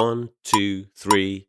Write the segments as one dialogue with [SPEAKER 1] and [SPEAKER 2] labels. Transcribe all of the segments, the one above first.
[SPEAKER 1] One, two, three.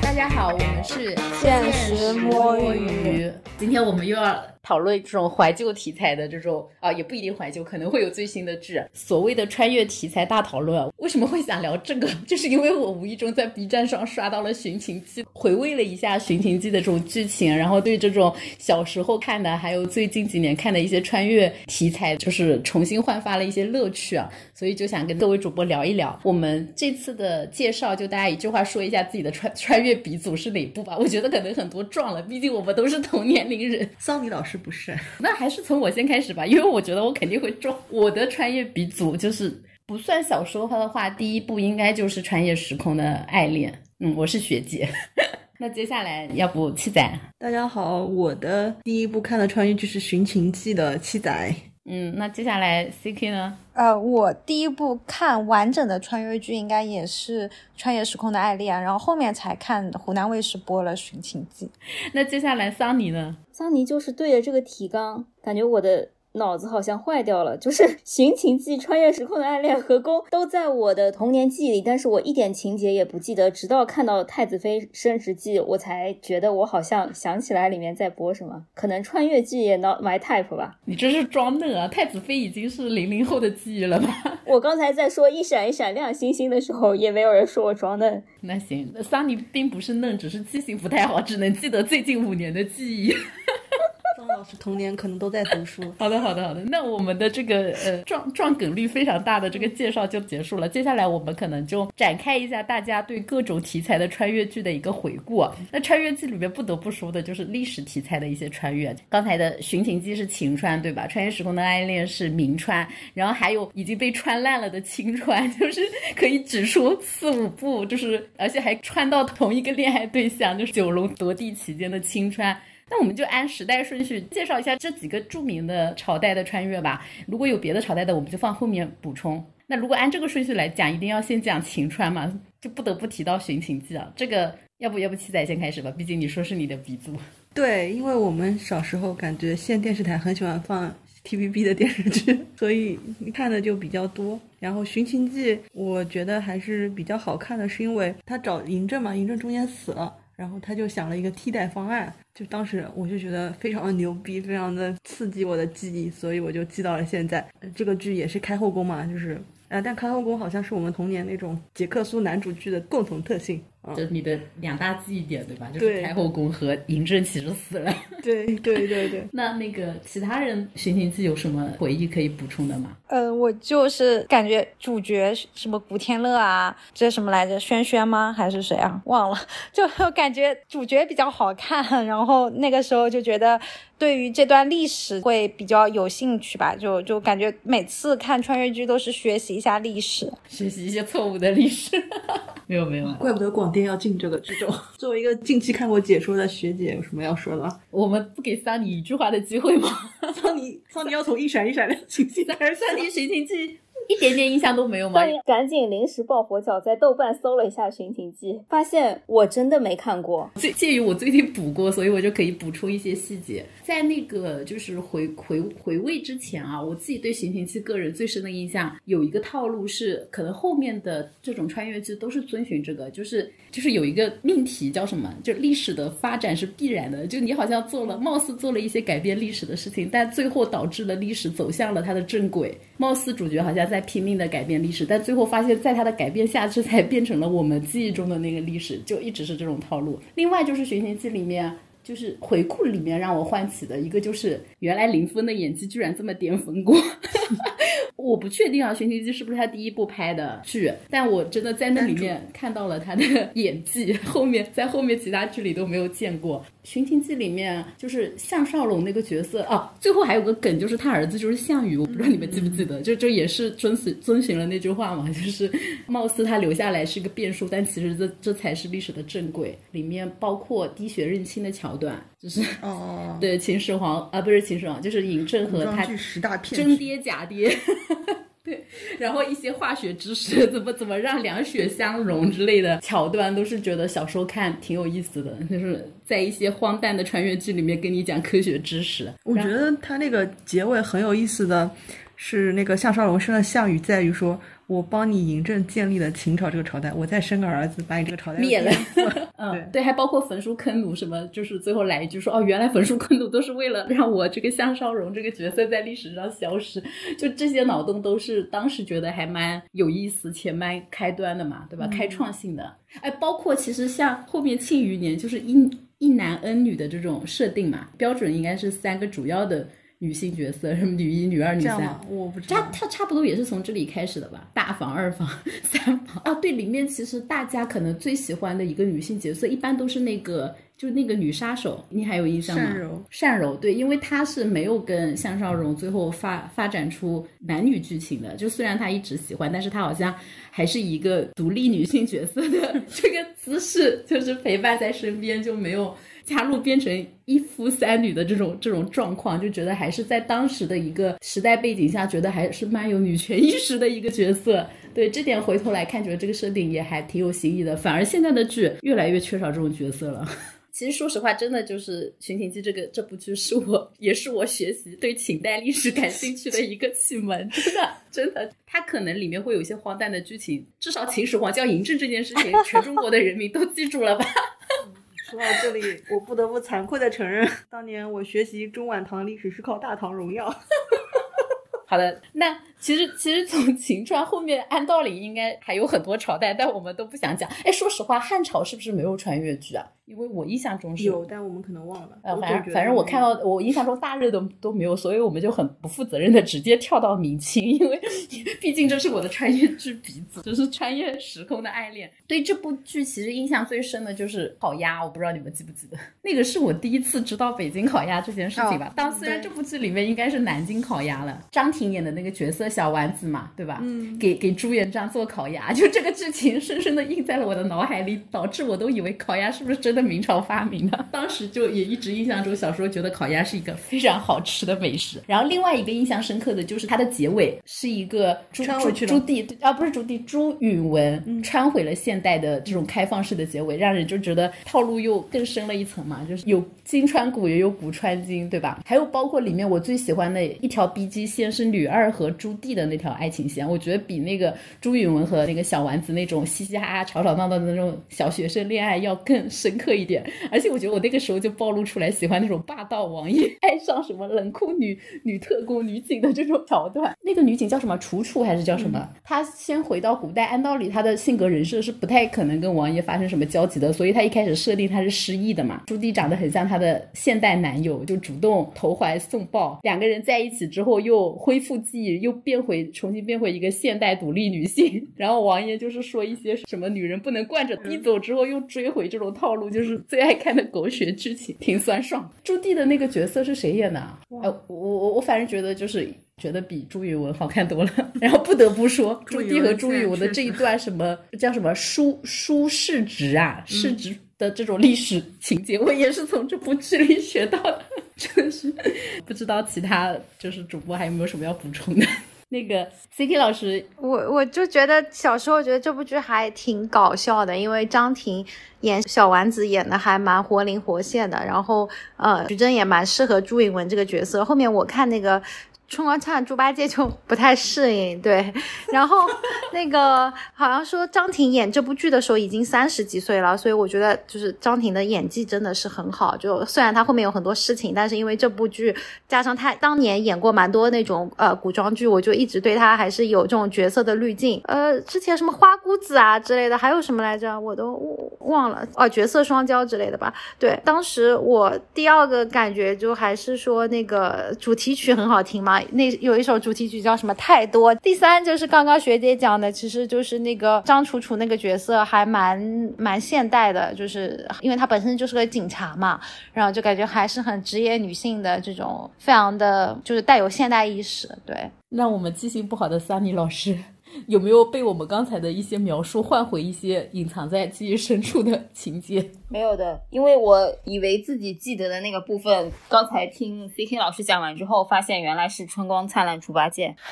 [SPEAKER 2] 大家好，我们是
[SPEAKER 3] 现实摸鱼。
[SPEAKER 2] 今天我们又要讨论这种怀旧题材的这种啊，也不一定怀旧，可能会有最新的剧。所谓的穿越题材大讨论，为什么会想聊这个？就是因为我无意中在 B 站上刷到了《寻秦记》，回味了一下《寻秦记》的这种剧情，然后对这种小时候看的，还有最近几年看的一些穿越题材，就是重新焕发了一些乐趣啊。所以就想跟各位主播聊一聊。我们这次的介绍，就大家一句话说一下自己的穿穿越鼻祖是哪部吧。我觉得可能很多撞了，毕竟我们都是同年龄人。
[SPEAKER 4] 桑尼老师不是，
[SPEAKER 2] 那还是从我先开始吧，因为我觉得我肯定会中。我的穿越鼻祖就是不算小说的话，第一部应该就是《穿越时空的爱恋》。嗯，我是学姐。那接下来要不七仔？
[SPEAKER 4] 大家好，我的第一部看的穿越剧是《寻秦记》的七仔。
[SPEAKER 2] 嗯，那接下来 C K 呢？
[SPEAKER 3] 呃，我第一部看完整的穿越剧应该也是《穿越时空的爱恋》，然后后面才看湖南卫视播了《寻秦记》。
[SPEAKER 2] 那接下来桑尼呢？
[SPEAKER 5] 桑尼就是对着这个提纲，感觉我的。脑子好像坏掉了，就是《寻秦记》《穿越时空的爱恋》和宫都在我的童年记忆里，但是我一点情节也不记得，直到看到《太子妃升职记》，我才觉得我好像想起来里面在播什么。可能穿越剧也 not my type 吧？
[SPEAKER 2] 你这是装嫩啊！太子妃已经是零零后的记忆了吧？
[SPEAKER 5] 我刚才在说一闪一闪亮星星的时候，也没有人说我装嫩。
[SPEAKER 2] 那行，那桑尼并不是嫩，只是记性不太好，只能记得最近五年的记忆。
[SPEAKER 4] 童年可能都在读书。
[SPEAKER 2] 好的，好的，好的。那我们的这个呃撞撞梗率非常大的这个介绍就结束了。接下来我们可能就展开一下大家对各种题材的穿越剧的一个回顾。那穿越剧里面不得不说的就是历史题材的一些穿越。刚才的《寻秦记》是秦川，对吧？《穿越时空的爱恋》是明川，然后还有已经被穿烂了的青川，就是可以指出四五部，就是而且还穿到同一个恋爱对象，就是九龙夺地期间的青川。那我们就按时代顺序介绍一下这几个著名的朝代的穿越吧。如果有别的朝代的，我们就放后面补充。那如果按这个顺序来讲，一定要先讲秦川嘛，就不得不提到《寻秦记》啊。这个要不要不七仔先开始吧？毕竟你说是你的鼻祖。
[SPEAKER 4] 对，因为我们小时候感觉县电视台很喜欢放 TVB 的电视剧，所以看的就比较多。然后《寻秦记》我觉得还是比较好看的，是因为他找嬴政嘛，嬴政中间死了。然后他就想了一个替代方案，就当时我就觉得非常的牛逼，非常的刺激我的记忆，所以我就记到了现在。这个剧也是开后宫嘛，就是，呃，但开后宫好像是我们童年那种杰克苏男主剧的共同特性。
[SPEAKER 2] 就是你的两大记忆点，对吧？就是太后宫和嬴政其实死了。
[SPEAKER 4] 对对对对。
[SPEAKER 2] 那那个其他人《寻秦记》有什么回忆可以补充的吗？
[SPEAKER 3] 呃，我就是感觉主角什么古天乐啊，这什么来着？轩轩吗？还是谁啊？忘了。就感觉主角比较好看，然后那个时候就觉得对于这段历史会比较有兴趣吧。就就感觉每次看穿越剧都是学习一下历史，
[SPEAKER 2] 学习一些错误的历史。没有没有，
[SPEAKER 4] 怪不得广电要进这个这种。作为一个近期看过解说的学姐，有什么要说的？
[SPEAKER 2] 我们不给桑尼一句话的机会吗？
[SPEAKER 4] 桑尼，桑尼要从一闪一闪亮星星开始。
[SPEAKER 2] 桑尼寻秦记。一点点印象都没有吗？
[SPEAKER 5] 赶紧临时抱佛脚，在豆瓣搜了一下《寻秦记》，发现我真的没看过。
[SPEAKER 2] 介介于我最近补过，所以我就可以补充一些细节。在那个就是回回回味之前啊，我自己对《寻秦记》个人最深的印象有一个套路是，可能后面的这种穿越剧都是遵循这个，就是就是有一个命题叫什么，就历史的发展是必然的，就你好像做了，貌似做了一些改变历史的事情，但最后导致了历史走向了它的正轨，貌似主角好像在。在拼命的改变历史，但最后发现，在他的改变下，这才变成了我们记忆中的那个历史，就一直是这种套路。另外就是《寻秦记》里面，就是回顾里面让我唤起的一个，就是原来林峰的演技居然这么巅峰过。我不确定啊，《寻秦记》是不是他第一部拍的剧，但我真的在那里面看到了他的 演技，后面在后面其他剧里都没有见过。《寻秦记》里面就是项少龙那个角色哦，最后还有个梗，就是他儿子就是项羽，我不知道你们记不记得，就就也是遵循遵循了那句话嘛，就是貌似他留下来是个变数，但其实这这才是历史的正轨。里面包括滴血认亲的桥段，就是
[SPEAKER 4] 哦，
[SPEAKER 2] 对秦始皇啊，不是秦始皇，就是嬴政和他真爹假爹。对，然后一些化学知识，怎么怎么让两血相融之类的桥段，都是觉得小时候看挺有意思的，就是在一些荒诞的穿越剧里面跟你讲科学知识。
[SPEAKER 4] 我觉得他那个结尾很有意思的，是那个项少龙生了项羽，在于说我帮你嬴政建立了秦朝这个朝代，我再生个儿子把你这个朝代
[SPEAKER 2] 灭了。嗯，对，还包括焚书坑儒什么，就是最后来一句说，哦，原来焚书坑儒都是为了让我这个项少荣这个角色在历史上消失，就这些脑洞都是当时觉得还蛮有意思且蛮开端的嘛，对吧？开创性的，哎，包括其实像后面庆余年就是一一男 N 女的这种设定嘛，标准应该是三个主要的女性角色，什么女一、女二、女三？
[SPEAKER 4] 我不知
[SPEAKER 2] 它
[SPEAKER 4] 道。
[SPEAKER 2] 它差不多也是从这里开始的吧？大房、二房、三房啊，对，里面其实大家可能最喜欢的一个女性角色，一般都是那个，就那个女杀手，你还有印象吗？
[SPEAKER 4] 善柔，
[SPEAKER 2] 善柔，对，因为她是没有跟向少荣最后发发展出男女剧情的，就虽然她一直喜欢，但是她好像还是一个独立女性角色的这个姿势，就是陪伴在身边，就没有加入变成一夫三女的这种这种状况，就觉得还是在当时的一个时代背景下，觉得还是蛮有女权意识的一个角色。对这点回头来看，觉得这个设定也还挺有新意的。反而现在的剧越来越缺少这种角色了。其实说实话，真的就是《寻秦记》这个这部剧是我也是我学习对秦代历史感兴趣的一个启蒙，真的真的，它可能里面会有一些荒诞的剧情，至少秦始皇叫嬴政这件事情，全中国的人民都记住了吧？
[SPEAKER 4] 说到这里，我不得不惭愧的承认，当年我学习中晚唐历史是靠《大唐荣耀》。
[SPEAKER 2] 好的，那其实其实从秦川后面，按道理应该还有很多朝代，但我们都不想讲。哎，说实话，汉朝是不是没有穿越剧啊？因为我印象中是
[SPEAKER 4] 有，但我们可能忘了。
[SPEAKER 2] 呃，反正反正我看到我印象中大热都都没有，所以我们就很不负责任的直接跳到明清，因为 毕竟这是我的穿越剧鼻祖，就是穿越时空的爱恋。对这部剧其实印象最深的就是烤鸭，我不知道你们记不记得，那个是我第一次知道北京烤鸭这件事情吧。
[SPEAKER 4] 哦
[SPEAKER 2] 当虽然这部剧里面应该是南京烤鸭了，张庭演的那个角色小丸子嘛，对吧？
[SPEAKER 4] 嗯，
[SPEAKER 2] 给给朱元璋做烤鸭，就这个剧情深深的印在了我的脑海里，导致我都以为烤鸭是不是真的明朝发明的。当时就也一直印象中，小时候觉得烤鸭是一个非常好吃的美食。然后另外一个印象深刻的就是它的结尾是一个朱朱朱棣啊，不是朱棣，朱允文穿回了现代的这种开放式的结尾，让人就觉得套路又更深了一层嘛，就是有金穿古，也有古穿今，对吧？还有包括里面我最喜欢的一条 B G 线是女二和朱棣的那条爱情线，我觉得比那个朱允文和那个小丸子那种嘻嘻哈哈、吵吵闹闹的那种小学生恋爱要更深刻一点。而且我觉得我那个时候就暴露出来喜欢那种霸道王爷 爱上什么冷酷女女特工、女警的这种桥段。那个女警叫什么？楚楚还是叫什么？她先回到古代，按道理她的性格人设是不太可能跟王爷发生什么交集的，所以她一开始设定她是失忆的嘛。朱棣长得很像她的现代男友，就主动投怀送抱，两个人在一起之后又恢复记忆，又变回重新变回一个现代独立女性。然后王爷就是说一些什么女人不能惯着，一走之后又追回这种套路，就是最爱看的狗血剧情，挺酸爽。朱棣的那个角色是谁演的啊？哎，我我我反正觉得就是。觉得比朱允文好看多了，然后不得不说，朱棣和朱允文的这一段什么叫什么书书世职啊，世职的这种历史情节，我也是从这部剧里学到的，真的是不知道其他就是主播还有没有什么要补充的。那个 CT 老师，
[SPEAKER 3] 我我就觉得小时候觉得这部剧还挺搞笑的，因为张庭演小丸子演的还蛮活灵活现的，然后呃，徐峥也蛮适合朱允文这个角色。后面我看那个。春光灿烂猪八戒就不太适应，对，然后那个好像说张庭演这部剧的时候已经三十几岁了，所以我觉得就是张庭的演技真的是很好。就虽然他后面有很多事情，但是因为这部剧加上他当年演过蛮多那种呃古装剧，我就一直对他还是有这种角色的滤镜。呃，之前什么花姑子啊之类的，还有什么来着，我都忘了哦，角色双骄之类的吧。对，当时我第二个感觉就还是说那个主题曲很好听嘛。那有一首主题曲叫什么？太多。第三就是刚刚学姐讲的，其实就是那个张楚楚那个角色还蛮蛮现代的，就是因为她本身就是个警察嘛，然后就感觉还是很职业女性的这种，非常的就是带有现代意识。对，
[SPEAKER 2] 让我们记性不好的 Sunny 老师。有没有被我们刚才的一些描述唤回一些隐藏在记忆深处的情节？
[SPEAKER 5] 没有的，因为我以为自己记得的那个部分，刚才听 C K 老师讲完之后，发现原来是春光灿烂猪八戒。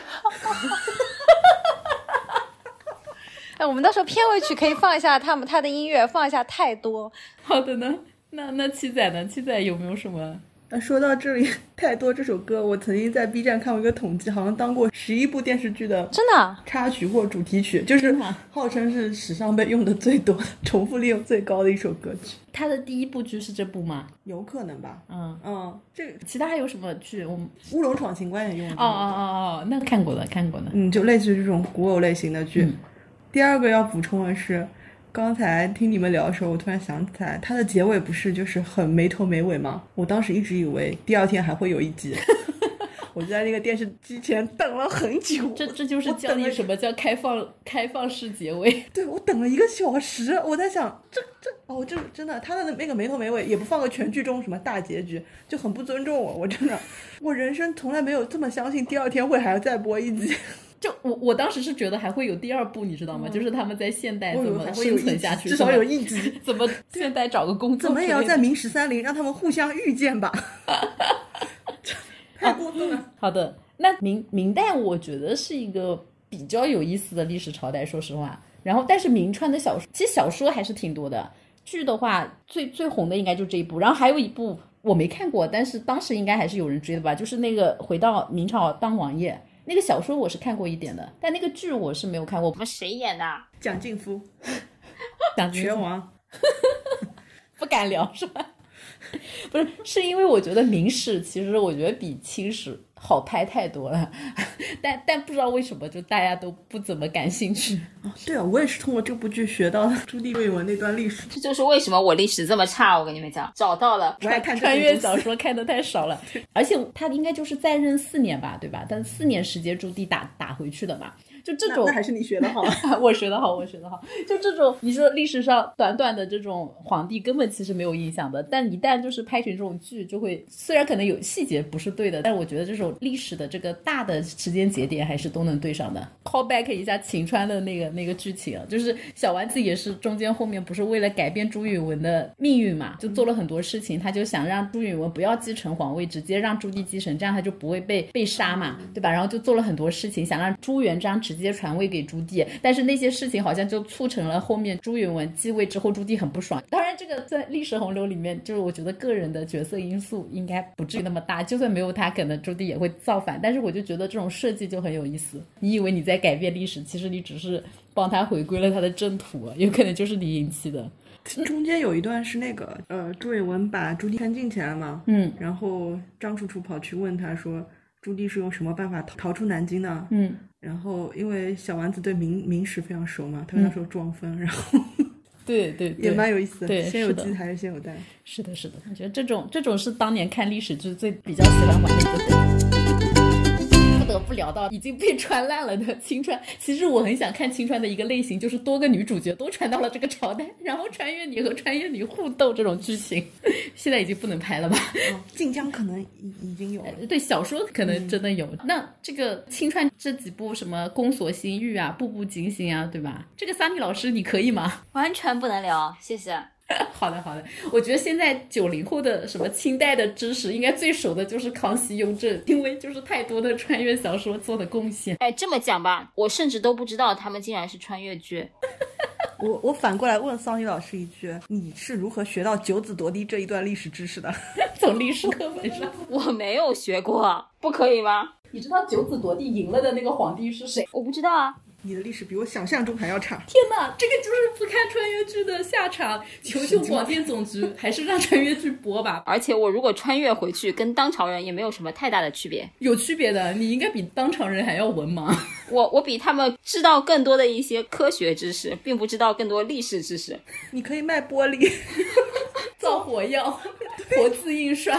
[SPEAKER 3] 哎，我们到时候片尾曲可以放一下他们他的音乐，放一下太多。
[SPEAKER 2] 好的呢，那那七仔呢？七仔有没有什么
[SPEAKER 4] 呃，说到这里，太多这首歌，我曾经在 B 站看过一个统计，好像当过十一部电视剧的
[SPEAKER 3] 真的啊
[SPEAKER 4] 插曲或主题曲，就是号称是史上被用的最多、重复利用最高的一首歌曲。
[SPEAKER 2] 它的第一部剧是这部吗？
[SPEAKER 4] 有可能吧？
[SPEAKER 2] 嗯，
[SPEAKER 4] 嗯，这个
[SPEAKER 2] 其他还有什么剧？我们《
[SPEAKER 4] 乌龙闯情关》也用了。
[SPEAKER 2] 哦哦哦哦，那看过的，看过的。
[SPEAKER 4] 嗯，就类似于这种古偶类型的剧。
[SPEAKER 2] 嗯
[SPEAKER 4] 第二个要补充的是，刚才听你们聊的时候，我突然想起来，它的结尾不是就是很没头没尾吗？我当时一直以为第二天还会有一集，我就在那个电视机前等了很久。
[SPEAKER 2] 这这就是
[SPEAKER 4] 我等了
[SPEAKER 2] 教你什么叫开放开放式结尾。
[SPEAKER 4] 对我等了一个小时，我在想，这这哦，这真的，他的那个没头没尾，也不放个全剧终什么大结局，就很不尊重我。我真的，我人生从来没有这么相信第二天会还要再播一集。
[SPEAKER 2] 就我我当时是觉得还会有第二部，你知道吗？就是他们在现代怎么生存下去，
[SPEAKER 4] 至少有一集。
[SPEAKER 2] 怎么现代找个工作
[SPEAKER 4] 怎么也要在明十三陵让他们互相遇见吧？太过分了。
[SPEAKER 2] 好的，那明明代我觉得是一个比较有意思的历史朝代，说实话。然后，但是明川的小说，其实小说还是挺多的。剧的话，最最红的应该就这一部，然后还有一部我没看过，但是当时应该还是有人追的吧，就是那个回到明朝当王爷那个小说，我是看过一点的，但那个剧我是没有看过。
[SPEAKER 5] 我们谁演的？
[SPEAKER 4] 蒋劲夫，
[SPEAKER 2] 蒋
[SPEAKER 4] 拳王，
[SPEAKER 2] 不敢聊是吧？不是，是因为我觉得明史其实我觉得比清史好拍太多了，但但不知道为什么就大家都不怎么感兴趣。
[SPEAKER 4] 对啊，我也是通过这部剧学到了朱棣为文那段历史。
[SPEAKER 5] 这就是为什么我历史这么差。我跟你们讲，找到了。
[SPEAKER 4] 我爱看
[SPEAKER 2] 穿越小说看的太少了，而且他应该就是在任四年吧，对吧？但四年时间朱棣打打回去的嘛，就这种
[SPEAKER 4] 还是你学的 好。
[SPEAKER 2] 我学的好，我学的好。就这种，你说历史上短短的这种皇帝，根本其实没有印象的。但一旦就是拍成这种剧，就会虽然可能有细节不是对的，但我觉得这种历史的这个大的时间节点还是都能对上的。call back 一下秦川的那个那个剧情啊，就是小丸子也是中间后面不是为了改变朱允文的命运嘛，就做了很多事情，他就想让朱允文不要继承皇位，直接让朱棣继承，这样他就不会被被杀嘛，对吧？然后就做了很多事情，想让朱元璋直接传位给朱棣，但是那些事情好像就促成了后面朱允文继位之后，朱棣很不爽。当然，这个在历史洪流里面，就是我觉得个人的角色因素应该不至于那么大，就算没有他，可能朱棣也会造反。但是我就觉得这种设计就很有意思。你以为你在改变历史，其实你只是帮他回归了他的正途，有可能就是你引起的。
[SPEAKER 4] 中间有一段是那个呃，朱允文把朱棣看禁起来嘛，
[SPEAKER 2] 嗯
[SPEAKER 4] 然后张楚楚跑去问他说，朱棣是用什么办法逃逃出南京的？
[SPEAKER 2] 嗯，
[SPEAKER 4] 然后因为小丸子对明明史非常熟嘛，他跟他说装疯，然后
[SPEAKER 2] 对对对，
[SPEAKER 4] 也蛮有意思的。
[SPEAKER 2] 对
[SPEAKER 4] 先有鸡还是先有蛋？
[SPEAKER 2] 是的，是的，我觉得这种这种是当年看历史剧最比较喜欢玩的一个梗。不得不聊到已经被穿烂了的青川。其实我很想看青川的一个类型，就是多个女主角都穿到了这个朝代，然后穿越女和穿越女互斗这种剧情。现在已经不能拍了吧？
[SPEAKER 4] 晋江可能已已经有了。
[SPEAKER 2] 对，小说可能真的有。那这个青川这几部什么《宫锁心玉》啊，《步步惊心》啊，对吧？这个萨米老师你可以吗？
[SPEAKER 5] 完全不能聊，谢谢。
[SPEAKER 2] 好的，好的。我觉得现在九零后的什么清代的知识，应该最熟的就是康熙、雍正，因为就是太多的穿越小说做的贡献。
[SPEAKER 5] 哎，这么讲吧，我甚至都不知道他们竟然是穿越剧。
[SPEAKER 4] 我我反过来问桑尼老师一句：你是如何学到九子夺嫡这一段历史知识的？
[SPEAKER 2] 从历史课本上，
[SPEAKER 5] 我没有学过，不可以吗？
[SPEAKER 2] 你知道九子夺嫡赢了的那个皇帝是谁？
[SPEAKER 5] 我不知道啊。
[SPEAKER 4] 你的历史比我想象中还要差。
[SPEAKER 2] 天哪，这个就是不看穿越剧的下场。求求广电总局，还是让穿越剧播吧。
[SPEAKER 5] 而且我如果穿越回去，跟当朝人也没有什么太大的区别。
[SPEAKER 2] 有区别的，你应该比当朝人还要文盲。
[SPEAKER 5] 我我比他们知道更多的一些科学知识，并不知道更多历史知识。
[SPEAKER 4] 你可以卖玻璃，
[SPEAKER 2] 造火药、活字印刷，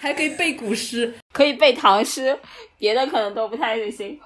[SPEAKER 2] 还可以背古诗。
[SPEAKER 5] 可以背唐诗，别的可能都不太行。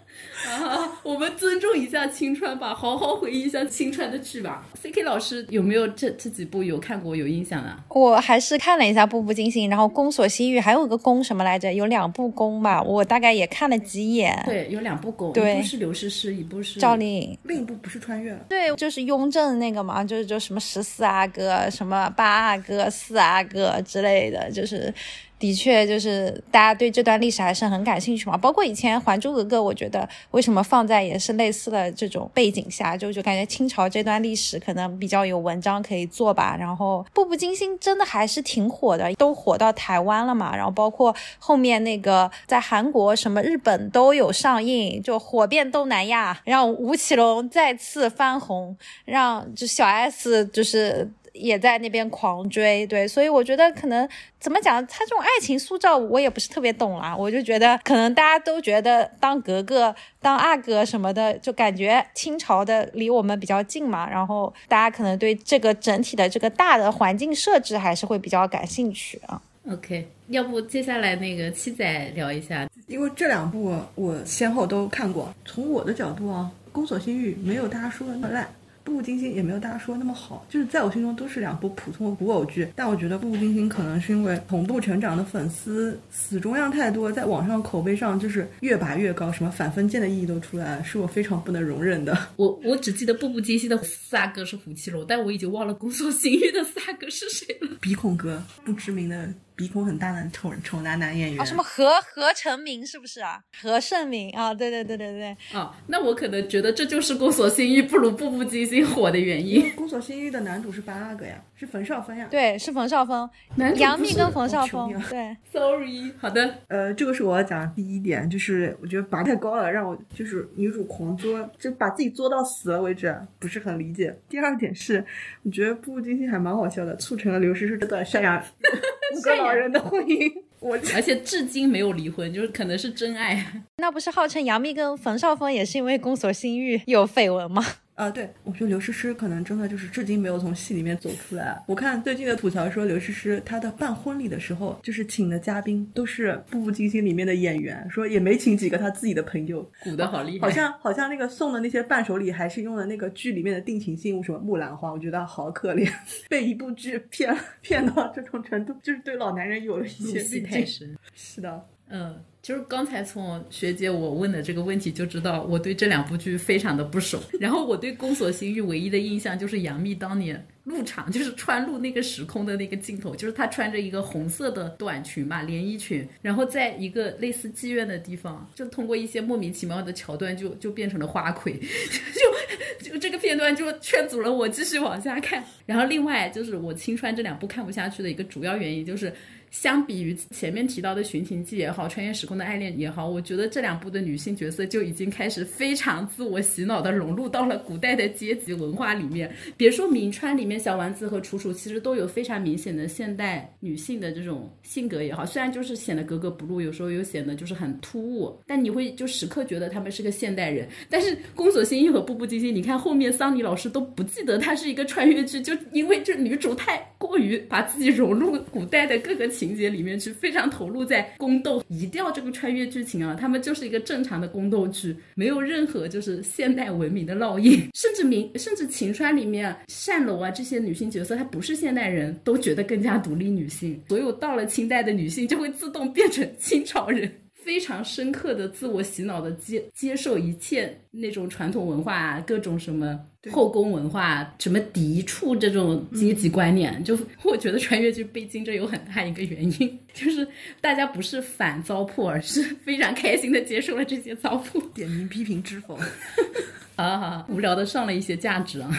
[SPEAKER 2] 啊，我们尊重一下青川吧，好好回忆一下青川的剧吧。C K 老师有没有这这几部有看过有印象啊？
[SPEAKER 3] 我还是看了一下《步步惊心》，然后《宫锁心玉》，还有一个宫什么来着？有两部宫吧，我大概也看了几眼。
[SPEAKER 2] 对，有两部宫，一部是刘诗诗，一部是
[SPEAKER 3] 赵丽颖，
[SPEAKER 4] 另一部不是穿越了。
[SPEAKER 3] 对，就是雍正那个嘛，就是就什么十四阿哥、什么八阿哥、四阿哥之类的，就是的确就是大家对这段历史还是很感兴趣嘛。包括以前《还珠格格》，我觉得为什么放在也是类似的这种背景下，就就感觉清朝这段历史可能比较有文章可以做吧。然后《步步惊心》真的还是挺火的，都火到台湾了嘛。然后包括后面那个在韩国、什么日本都有上映，就火遍东南亚，让吴奇隆再次翻红，让就小 S 就是。也在那边狂追，对，所以我觉得可能怎么讲，他这种爱情塑造我也不是特别懂啦。我就觉得可能大家都觉得当格格、当阿哥什么的，就感觉清朝的离我们比较近嘛，然后大家可能对这个整体的这个大的环境设置还是会比较感兴趣啊。
[SPEAKER 2] OK，要不接下来那个七仔聊一下，
[SPEAKER 4] 因为这两部我先后都看过，从我的角度啊，《宫锁心玉》没有大家说的那么烂。步步惊心也没有大家说那么好，就是在我心中都是两部普通的古偶剧。但我觉得步步惊心可能是因为同步成长的粉丝死忠样太多，在网上口碑上就是越拔越高，什么反封建的意义都出来了，是我非常不能容忍的。
[SPEAKER 2] 我我只记得步步惊心的四阿哥是胡七龙，但我已经忘了宫锁心玉的四阿哥是谁了。
[SPEAKER 4] 鼻孔哥，不知名的。鼻孔很大的丑丑男男演员
[SPEAKER 3] 啊，什么何何成明是不是啊？何胜明啊，对对对对对。
[SPEAKER 2] 啊，那我可能觉得这就是宫锁心玉不如步步惊心火的原因。
[SPEAKER 4] 宫锁心玉的男主是八阿哥呀，是冯绍峰呀。
[SPEAKER 3] 对，是冯绍峰。杨幂跟冯绍峰。对，
[SPEAKER 2] Sorry。好的，
[SPEAKER 4] 呃，这个是我要讲的第一点，就是我觉得拔太高了，让我就是女主狂作，就把自己作到死了为止，不是很理解。第二点是，我觉得步步惊心还蛮好笑的，促成了刘诗诗这段赡养。五个老人的婚姻，我
[SPEAKER 2] 而且至今没有离婚，就是可能是真爱。
[SPEAKER 3] 那不是号称杨幂跟冯绍峰也是因为宫锁心玉有绯闻吗？
[SPEAKER 4] 啊，对，我觉得刘诗诗可能真的就是至今没有从戏里面走出来。我看最近的吐槽说，刘诗诗她的办婚礼的时候，就是请的嘉宾都是《步步惊心》里面的演员，说也没请几个她自己的朋友，
[SPEAKER 2] 鼓的好厉害。
[SPEAKER 4] 好像好像那个送的那些伴手礼还是用的那个剧里面的定情信物，什么木兰花，我觉得好可怜，被一部剧骗骗到这种程度，就是对老男人有了一些
[SPEAKER 2] 戏太深。
[SPEAKER 4] 是的，
[SPEAKER 2] 嗯。就是刚才从学姐我问的这个问题就知道，我对这两部剧非常的不熟。然后我对《宫锁心玉》唯一的印象就是杨幂当年入场，就是穿入那个时空的那个镜头，就是她穿着一个红色的短裙嘛，连衣裙，然后在一个类似妓院的地方，就通过一些莫名其妙的桥段，就就变成了花魁，就就这个片段就劝阻了我继续往下看。然后另外就是我青川这两部看不下去的一个主要原因就是。相比于前面提到的《寻秦记》也好，《穿越时空空的爱恋》也好，我觉得这两部的女性角色就已经开始非常自我洗脑的融入到了古代的阶级文化里面。别说《明川》里面小丸子和楚楚，其实都有非常明显的现代女性的这种性格也好，虽然就是显得格格不入，有时候又显得就是很突兀，但你会就时刻觉得他们是个现代人。但是《宫锁心玉》和《步步惊心》，你看后面桑尼老师都不记得她是一个穿越剧，就因为这女主太过于把自己融入古代的各个。情节里面去非常投入在宫斗，移掉这个穿越剧情啊，他们就是一个正常的宫斗剧，没有任何就是现代文明的烙印，甚至明甚至秦川里面单楼啊这些女性角色，她不是现代人都觉得更加独立女性，所有到了清代的女性就会自动变成清朝人。非常深刻的自我洗脑的接接受一切那种传统文化，各种什么后宫文化，什么嫡处这种阶级观念，就我觉得穿越剧被惊着有很大一个原因，就是大家不是反糟粕，而是非常开心的接受了这些糟粕。
[SPEAKER 4] 点名批评知否？
[SPEAKER 2] 好好好，无聊的上了一些价值啊。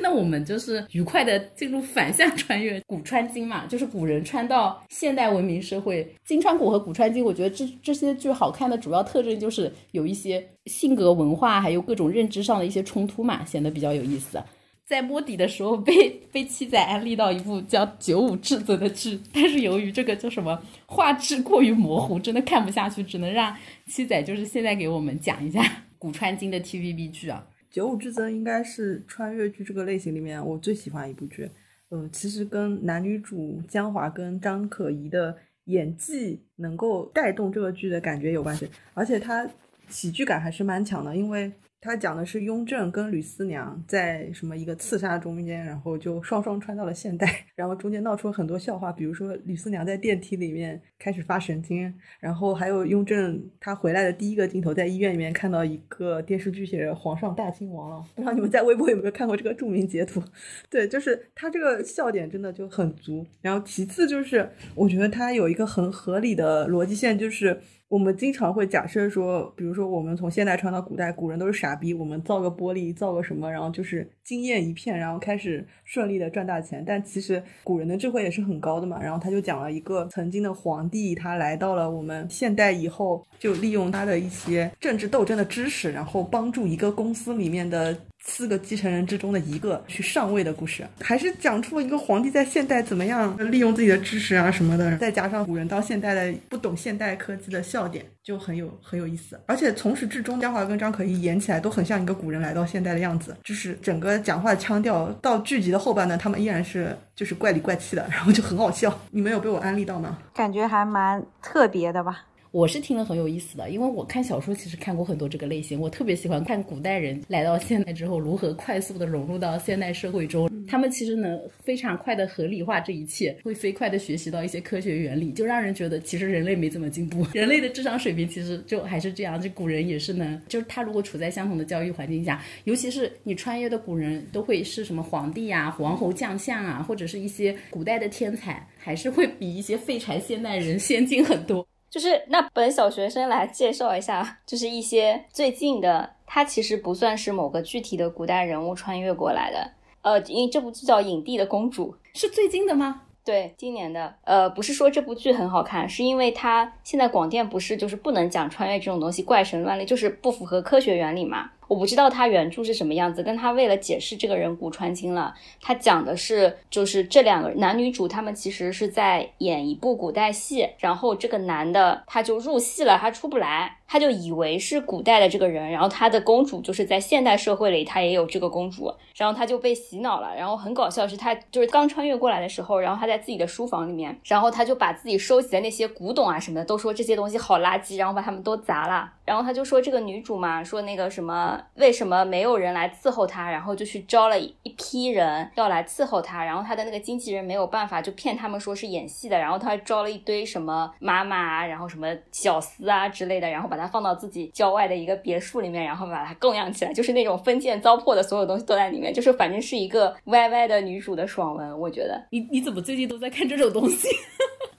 [SPEAKER 2] 那我们就是愉快的进入反向穿越，古穿今嘛，就是古人穿到现代文明社会。金川古和古川今，我觉得这这些剧好看的主要特征就是有一些性格、文化，还有各种认知上的一些冲突嘛，显得比较有意思。在摸底的时候被被七仔安利到一部叫《九五至尊》的剧，但是由于这个叫什么画质过于模糊，真的看不下去，只能让七仔就是现在给我们讲一下。古川金的 TVB 剧啊，《
[SPEAKER 4] 九五至尊》应该是穿越剧这个类型里面我最喜欢一部剧。嗯，其实跟男女主江华跟张可颐的演技能够带动这个剧的感觉有关系，而且它喜剧感还是蛮强的。因为他讲的是雍正跟吕思娘在什么一个刺杀中间，然后就双双穿到了现代，然后中间闹出了很多笑话，比如说吕思娘在电梯里面开始发神经，然后还有雍正他回来的第一个镜头在医院里面看到一个电视剧写着“皇上大清亡了”，不知道你们在微博有没有看过这个著名截图？对，就是他这个笑点真的就很足。然后其次就是我觉得他有一个很合理的逻辑线，就是。我们经常会假设说，比如说我们从现代传到古代，古人都是傻逼，我们造个玻璃，造个什么，然后就是惊艳一片，然后开始顺利的赚大钱。但其实古人的智慧也是很高的嘛。然后他就讲了一个曾经的皇帝，他来到了我们现代以后，就利用他的一些政治斗争的知识，然后帮助一个公司里面的。四个继承人之中的一个去上位的故事，还是讲出了一个皇帝在现代怎么样利用自己的知识啊什么的，再加上古人到现代的不懂现代科技的笑点，就很有很有意思。而且从始至终，嘉华跟张可颐演起来都很像一个古人来到现代的样子，就是整个讲话的腔调到剧集的后半段，他们依然是就是怪里怪气的，然后就很好笑。你们有被我安利到吗？
[SPEAKER 3] 感觉还蛮特别的吧。
[SPEAKER 2] 我是听了很有意思的，因为我看小说其实看过很多这个类型，我特别喜欢看古代人来到现代之后如何快速的融入到现代社会中，他们其实能非常快的合理化这一切，会飞快的学习到一些科学原理，就让人觉得其实人类没怎么进步，人类的智商水平其实就还是这样，就古人也是能，就是他如果处在相同的教育环境下，尤其是你穿越的古人都会是什么皇帝啊、王侯将相啊，或者是一些古代的天才，还是会比一些废柴现代人先进很多。
[SPEAKER 5] 就是那本小学生来介绍一下，就是一些最近的，它其实不算是某个具体的古代人物穿越过来的。呃，因为这部剧叫《影帝的公主》，
[SPEAKER 2] 是最近的吗？
[SPEAKER 5] 对，今年的。呃，不是说这部剧很好看，是因为它现在广电不是就是不能讲穿越这种东西，怪神乱类，就是不符合科学原理嘛。我不知道他原著是什么样子，但他为了解释这个人骨穿金了，他讲的是就是这两个男女主他们其实是在演一部古代戏，然后这个男的他就入戏了，他出不来，他就以为是古代的这个人，然后他的公主就是在现代社会里他也有这个公主，然后他就被洗脑了，然后很搞笑是他就是刚穿越过来的时候，然后他在自己的书房里面，然后他就把自己收集的那些古董啊什么的都说这些东西好垃圾，然后把他们都砸了，然后他就说这个女主嘛说那个什么。为什么没有人来伺候他？然后就去招了一批人要来伺候他，然后他的那个经纪人没有办法，就骗他们说是演戏的，然后他招了一堆什么妈妈啊，然后什么小厮啊之类的，然后把他放到自己郊外的一个别墅里面，然后把他供养起来，就是那种封建糟粕的所有东西都在里面，就是反正是一个歪歪的女主的爽文，我觉得。
[SPEAKER 2] 你你怎么最近都在看这种东西？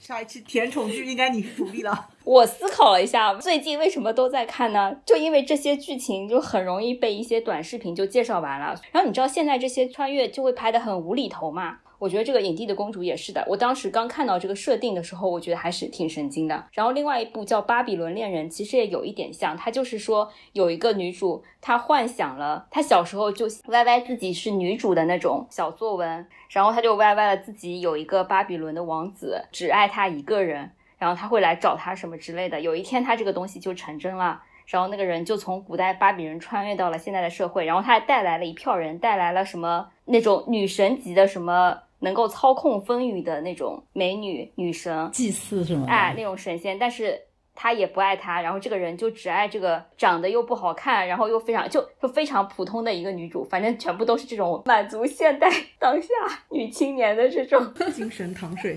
[SPEAKER 4] 下一期甜宠剧应该你主力了。
[SPEAKER 5] 我思考了一下，最近为什么都在看呢？就因为这些剧情就很容易被一些短视频就介绍完了。然后你知道现在这些穿越就会拍的很无厘头嘛？我觉得这个影帝的公主也是的。我当时刚看到这个设定的时候，我觉得还是挺神经的。然后另外一部叫《巴比伦恋人》，其实也有一点像，它就是说有一个女主，她幻想了她小时候就歪歪自己是女主的那种小作文，然后她就歪歪了自己有一个巴比伦的王子，只爱她一个人，然后他会来找她什么之类的。有一天，她这个东西就成真了，然后那个人就从古代巴比伦穿越到了现在的社会，然后他还带来了一票人，带来了什么那种女神级的什么。能够操控风雨的那种美女女神
[SPEAKER 2] 祭祀是吗？
[SPEAKER 5] 哎，那种神仙，但是他也不爱她，然后这个人就只爱这个长得又不好看，然后又非常就就非常普通的一个女主，反正全部都是这种满足现代当下女青年的这种
[SPEAKER 4] 精神糖水，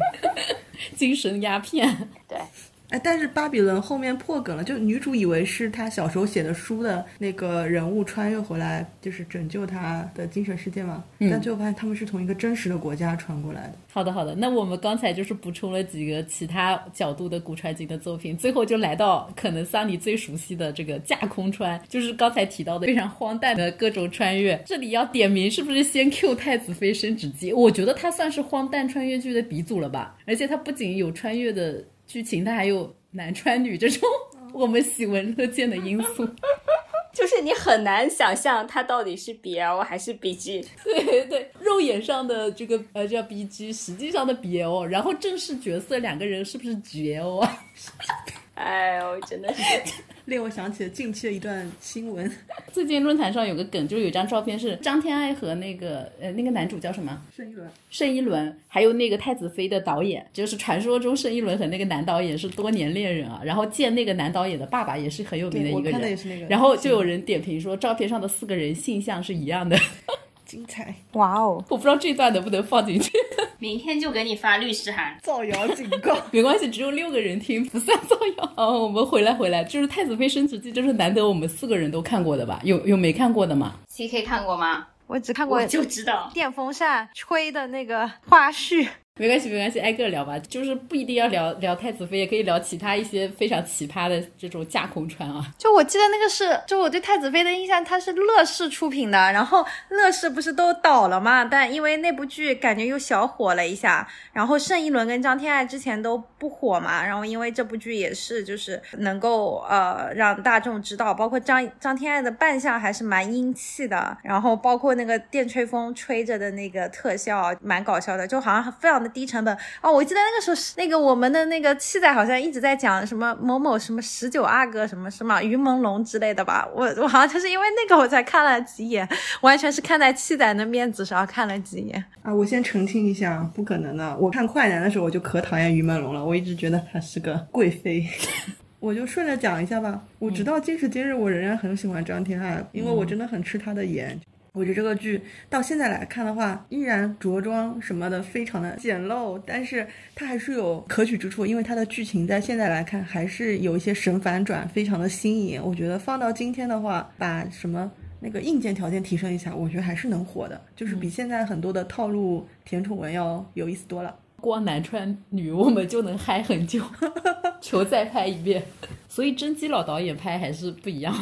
[SPEAKER 2] 精神鸦片，
[SPEAKER 5] 对。
[SPEAKER 4] 哎，但是巴比伦后面破梗了，就女主以为是她小时候写的书的那个人物穿越回来，就是拯救她的精神世界嘛。但最后发现他们是从一个真实的国家传过来的。
[SPEAKER 2] 好的，好的。那我们刚才就是补充了几个其他角度的古传奇的作品，最后就来到可能桑尼最熟悉的这个架空穿，就是刚才提到的非常荒诞的各种穿越。这里要点名，是不是先 Q 太子妃升职记？我觉得它算是荒诞穿越剧的鼻祖了吧？而且它不仅有穿越的。剧情它还有男穿女这种我们喜闻乐见的因素，
[SPEAKER 5] 就是你很难想象它到底是 BL 还是 BG。
[SPEAKER 2] 对对对，肉眼上的这个呃叫 BG，实际上的 BL，然后正式角色两个人是不是 GL 啊？
[SPEAKER 5] 哎呦，真的是
[SPEAKER 4] 令我想起了近期的一段新闻。
[SPEAKER 2] 最近论坛上有个梗，就是有一张照片是张天爱和那个呃那个男主叫什么
[SPEAKER 4] 盛一伦，
[SPEAKER 2] 盛一伦，还有那个太子妃的导演，就是传说中盛一伦和那个男导演是多年恋人啊。然后见那个男导演的爸爸也是很有名的一个人，
[SPEAKER 4] 看的也是那个。
[SPEAKER 2] 然后就有人点评说照片上的四个人性向是一样的。
[SPEAKER 4] 精彩，
[SPEAKER 3] 哇哦，
[SPEAKER 2] 我不知道这段能不能放进去，
[SPEAKER 5] 明天就给你发律师函。
[SPEAKER 4] 造谣警告。
[SPEAKER 2] 没关系，只有六个人听，不算造谣。哦，我们回来回来，就是《太子妃升职记》，就是难得我们四个人都看过的吧？有有没看过的吗
[SPEAKER 5] ？C K 看过吗？
[SPEAKER 3] 我只看过
[SPEAKER 5] 我就知道，
[SPEAKER 3] 电风扇吹的那个花絮。
[SPEAKER 2] 没关系，没关系，挨个聊吧。就是不一定要聊聊太子妃，也可以聊其他一些非常奇葩的这种架空船啊。
[SPEAKER 3] 就我记得那个是，就我对太子妃的印象，它是乐视出品的，然后乐视不是都倒了嘛？但因为那部剧感觉又小火了一下，然后盛一伦跟张天爱之前都不火嘛，然后因为这部剧也是就是能够呃让大众知道，包括张张天爱的扮相还是蛮英气的，然后包括那个电吹风吹着的那个特效蛮搞笑的，就好像非常的低成本哦。我记得那个时候是那个我们的那个七仔好像一直在讲什么某某什么十九阿哥什么什么于朦胧之类的吧，我我好像就是因为那个我才看了几眼，完全是看在七仔的面子上看了几眼。
[SPEAKER 4] 啊，我先澄清一下，不可能的。我看《快男》的时候，我就可讨厌于朦胧了，我一直觉得她是个贵妃。我就顺着讲一下吧。我直到今时今日，我仍然很喜欢张天爱，因为我真的很吃她的颜。我觉得这个剧到现在来看的话，依然着装什么的非常的简陋，但是它还是有可取之处，因为它的剧情在现在来看还是有一些神反转，非常的新颖。我觉得放到今天的话，把什么那个硬件条件提升一下，我觉得还是能火的，就是比现在很多的套路甜宠文要有意思多了。
[SPEAKER 2] 光男穿女，我们就能嗨很久，求再拍一遍。所以甄姬老导演拍还是不一样。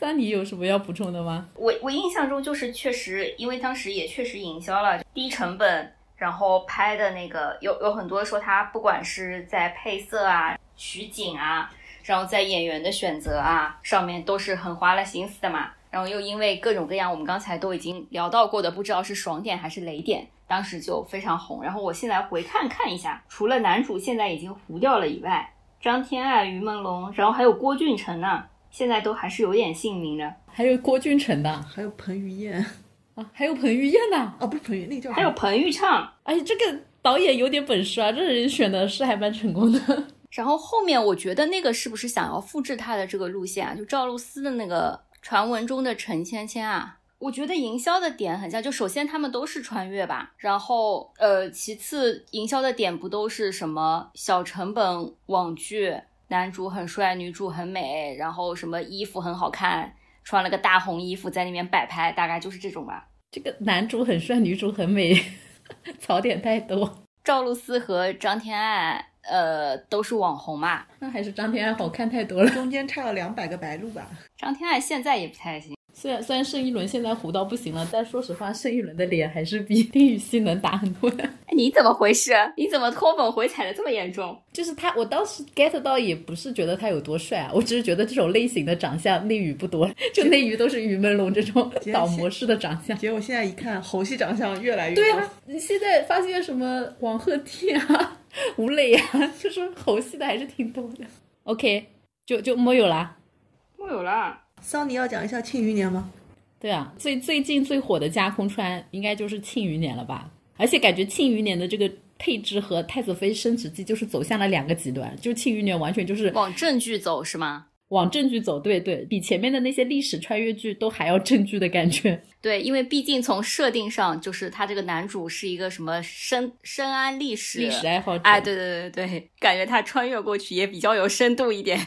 [SPEAKER 2] 三，你有什么要补充的吗？
[SPEAKER 5] 我我印象中就是确实，因为当时也确实营销了低成本，然后拍的那个有有很多说他不管是在配色啊、取景啊，然后在演员的选择啊上面都是很花了心思的嘛。然后又因为各种各样我们刚才都已经聊到过的，不知道是爽点还是雷点，当时就非常红。然后我现在回看看一下，除了男主现在已经糊掉了以外，张天爱、于朦胧，然后还有郭俊辰呢。现在都还是有点姓名的，
[SPEAKER 2] 还有郭俊辰的
[SPEAKER 4] 还有彭于晏
[SPEAKER 2] 啊，还有彭于晏的
[SPEAKER 4] 啊，不是彭于，那个叫
[SPEAKER 5] 还有彭昱畅。
[SPEAKER 2] 哎，这个导演有点本事啊，这人选的是还蛮成功的。
[SPEAKER 5] 然后后面我觉得那个是不是想要复制他的这个路线啊？就赵露思的那个传闻中的陈芊芊啊，我觉得营销的点很像。就首先他们都是穿越吧，然后呃，其次营销的点不都是什么小成本网剧？男主很帅，女主很美，然后什么衣服很好看，穿了个大红衣服在那边摆拍，大概就是这种吧。
[SPEAKER 2] 这个男主很帅，女主很美，槽点太多。
[SPEAKER 5] 赵露思和张天爱，呃，都是网红嘛，
[SPEAKER 2] 那还是张天爱好看太多了。
[SPEAKER 4] 中间差了两百个白鹿吧。
[SPEAKER 5] 张天爱现在也不太行。
[SPEAKER 2] 虽然虽然盛一伦现在糊到不行了，但说实话，盛一伦的脸还是比 丁禹兮能打很多的。
[SPEAKER 5] 你怎么回事？你怎么脱粉回踩的这么严重？
[SPEAKER 2] 就是他，我当时 get 到也不是觉得他有多帅啊，我只是觉得这种类型的长相内娱不多，就内娱都是于朦胧这种倒模式的长相。
[SPEAKER 4] 结果现在一看，猴系长相越来越
[SPEAKER 2] 对啊，你现在发现什么王鹤棣啊、吴磊啊，就是猴系的还是挺多的。OK，就就没有啦，
[SPEAKER 5] 没有啦。
[SPEAKER 4] 桑尼要讲一下《庆余年》吗？
[SPEAKER 2] 对啊，最最近最火的架空川应该就是《庆余年》了吧？而且感觉《庆余年》的这个配置和《太子妃升职记》就是走向了两个极端，就《庆余年》完全就是
[SPEAKER 5] 往正剧走是吗？
[SPEAKER 2] 往正剧走，对对，比前面的那些历史穿越剧都还要正剧的感觉。
[SPEAKER 5] 对，因为毕竟从设定上，就是他这个男主是一个什么深深谙历史
[SPEAKER 2] 历史爱好者，
[SPEAKER 5] 哎，对对对对，感觉他穿越过去也比较有深度一点。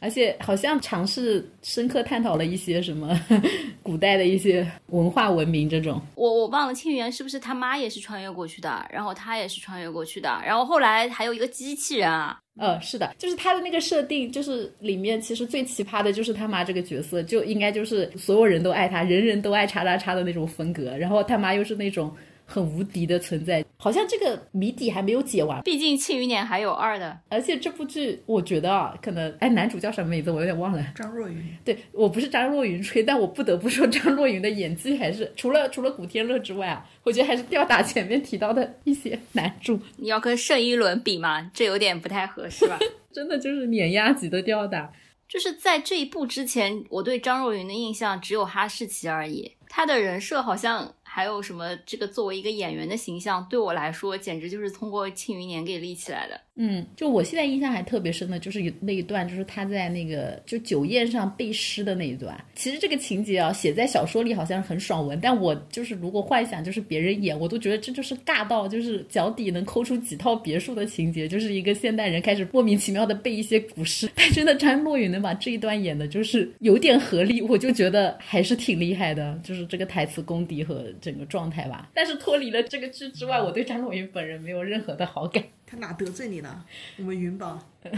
[SPEAKER 2] 而且好像尝试深刻探讨了一些什么 古代的一些文化文明这种。
[SPEAKER 5] 我我忘了庆元是不是他妈也是穿越过去的，然后他也是穿越过去的，然后后来还有一个机器人啊。
[SPEAKER 2] 呃，是的，就是他的那个设定，就是里面其实最奇葩的就是他妈这个角色，就应该就是所有人都爱他，人人都爱叉叉叉的那种风格。然后他妈又是那种很无敌的存在。好像这个谜底还没有解完，
[SPEAKER 5] 毕竟《庆余年》还有二的。
[SPEAKER 2] 而且这部剧我觉得啊，可能哎，男主叫什么名字我有点忘了。
[SPEAKER 4] 张若昀，
[SPEAKER 2] 对我不是张若昀吹，但我不得不说张若昀的演技还是除了除了古天乐之外啊，我觉得还是吊打前面提到的一些男主。
[SPEAKER 5] 你要跟盛一伦比吗？这有点不太合适吧？
[SPEAKER 2] 真的就是碾压级的吊打。
[SPEAKER 5] 就是在这一部之前，我对张若昀的印象只有哈士奇而已，他的人设好像。还有什么？这个作为一个演员的形象，对我来说简直就是通过《庆余年》给立起来的。
[SPEAKER 2] 嗯，就我现在印象还特别深的，就是有那一段，就是他在那个就酒宴上背诗的那一段。其实这个情节啊，写在小说里好像很爽文，但我就是如果幻想就是别人演，我都觉得这就是尬到就是脚底能抠出几套别墅的情节，就是一个现代人开始莫名其妙的背一些古诗。但真的张若昀能把这一段演的就是有点合理，我就觉得还是挺厉害的，就是这个台词功底和。整个状态吧，但是脱离了这个剧之外，我对张若昀本人没有任何的好感。
[SPEAKER 4] 他哪得罪你了？我们云宝。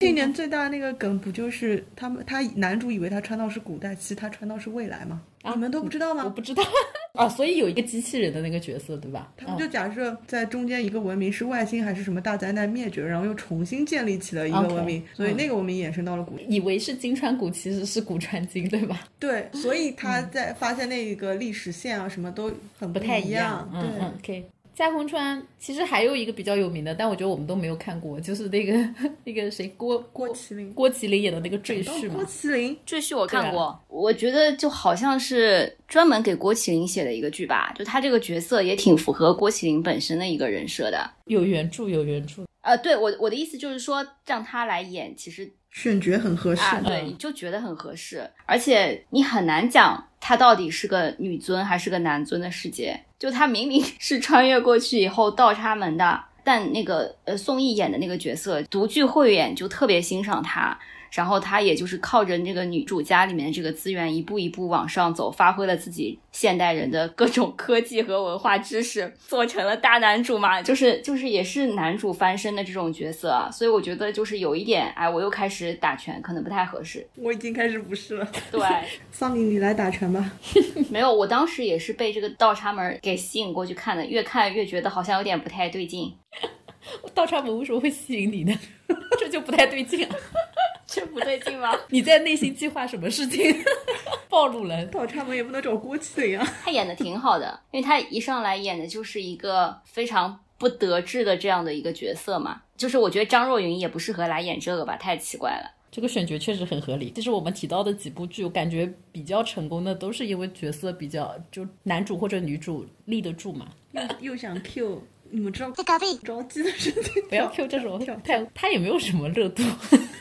[SPEAKER 4] 今年最大的那个梗不就是他们他男主以为他穿到是古代，其实他穿到是未来吗？你们都不知道吗？
[SPEAKER 2] 我不知道啊，所以有一个机器人的那个角色，对吧？
[SPEAKER 4] 他们就假设在中间一个文明是外星还是什么大灾难灭绝，然后又重新建立起了一个文明，所以那个文明衍生到了古，
[SPEAKER 2] 以为是金川古，其实是古川金，对吧？
[SPEAKER 4] 对，所以他在发现那个历史线啊什么都很
[SPEAKER 2] 不太
[SPEAKER 4] 一
[SPEAKER 2] 样。
[SPEAKER 4] 对
[SPEAKER 2] ，OK。夏红川其实还有一个比较有名的，但我觉得我们都没有看过，就是那个 那个谁郭
[SPEAKER 4] 郭麒麟
[SPEAKER 2] 郭麒麟演的那个赘婿嘛。
[SPEAKER 4] 郭麒麟
[SPEAKER 5] 赘婿我看过，我觉得就好像是专门给郭麒麟写的一个剧吧，就他这个角色也挺符合郭麒麟本身的一个人设的。
[SPEAKER 2] 有原著有原著。
[SPEAKER 5] 呃，对我我的意思就是说让他来演，其实
[SPEAKER 4] 选角很合适。
[SPEAKER 5] 对，你就觉得很合适，而且你很难讲他到底是个女尊还是个男尊的世界。就他明明 是穿越过去以后倒插门的，但那个呃宋轶演的那个角色独具慧眼，就特别欣赏他。然后他也就是靠着这个女主家里面的这个资源，一步一步往上走，发挥了自己现代人的各种科技和文化知识，做成了大男主嘛，就是就是也是男主翻身的这种角色。所以我觉得就是有一点，哎，我又开始打拳，可能不太合适。
[SPEAKER 4] 我已经开始不是了。
[SPEAKER 5] 对，
[SPEAKER 4] 桑尼，你来打拳吧。
[SPEAKER 5] 没有，我当时也是被这个倒插门给吸引过去看的，越看越觉得好像有点不太对劲。
[SPEAKER 2] 倒插门为什么会吸引你呢？这就不太对劲啊。
[SPEAKER 5] 这不对劲吗？
[SPEAKER 2] 你在内心计划什么事情？暴露了，
[SPEAKER 4] 倒插门也不能找郭麒麟啊。
[SPEAKER 5] 他演的挺好的，因为他一上来演的就是一个非常不得志的这样的一个角色嘛。就是我觉得张若昀也不适合来演这个吧，太奇怪了。
[SPEAKER 2] 这个选角确实很合理。其实我们提到的几部剧，我感觉比较成功的都是因为角色比较，就男主或者女主立得住嘛。
[SPEAKER 4] 又又想 Q。你们知道着急的事情，
[SPEAKER 2] 不要 Q 这种太，他也没有什么热度。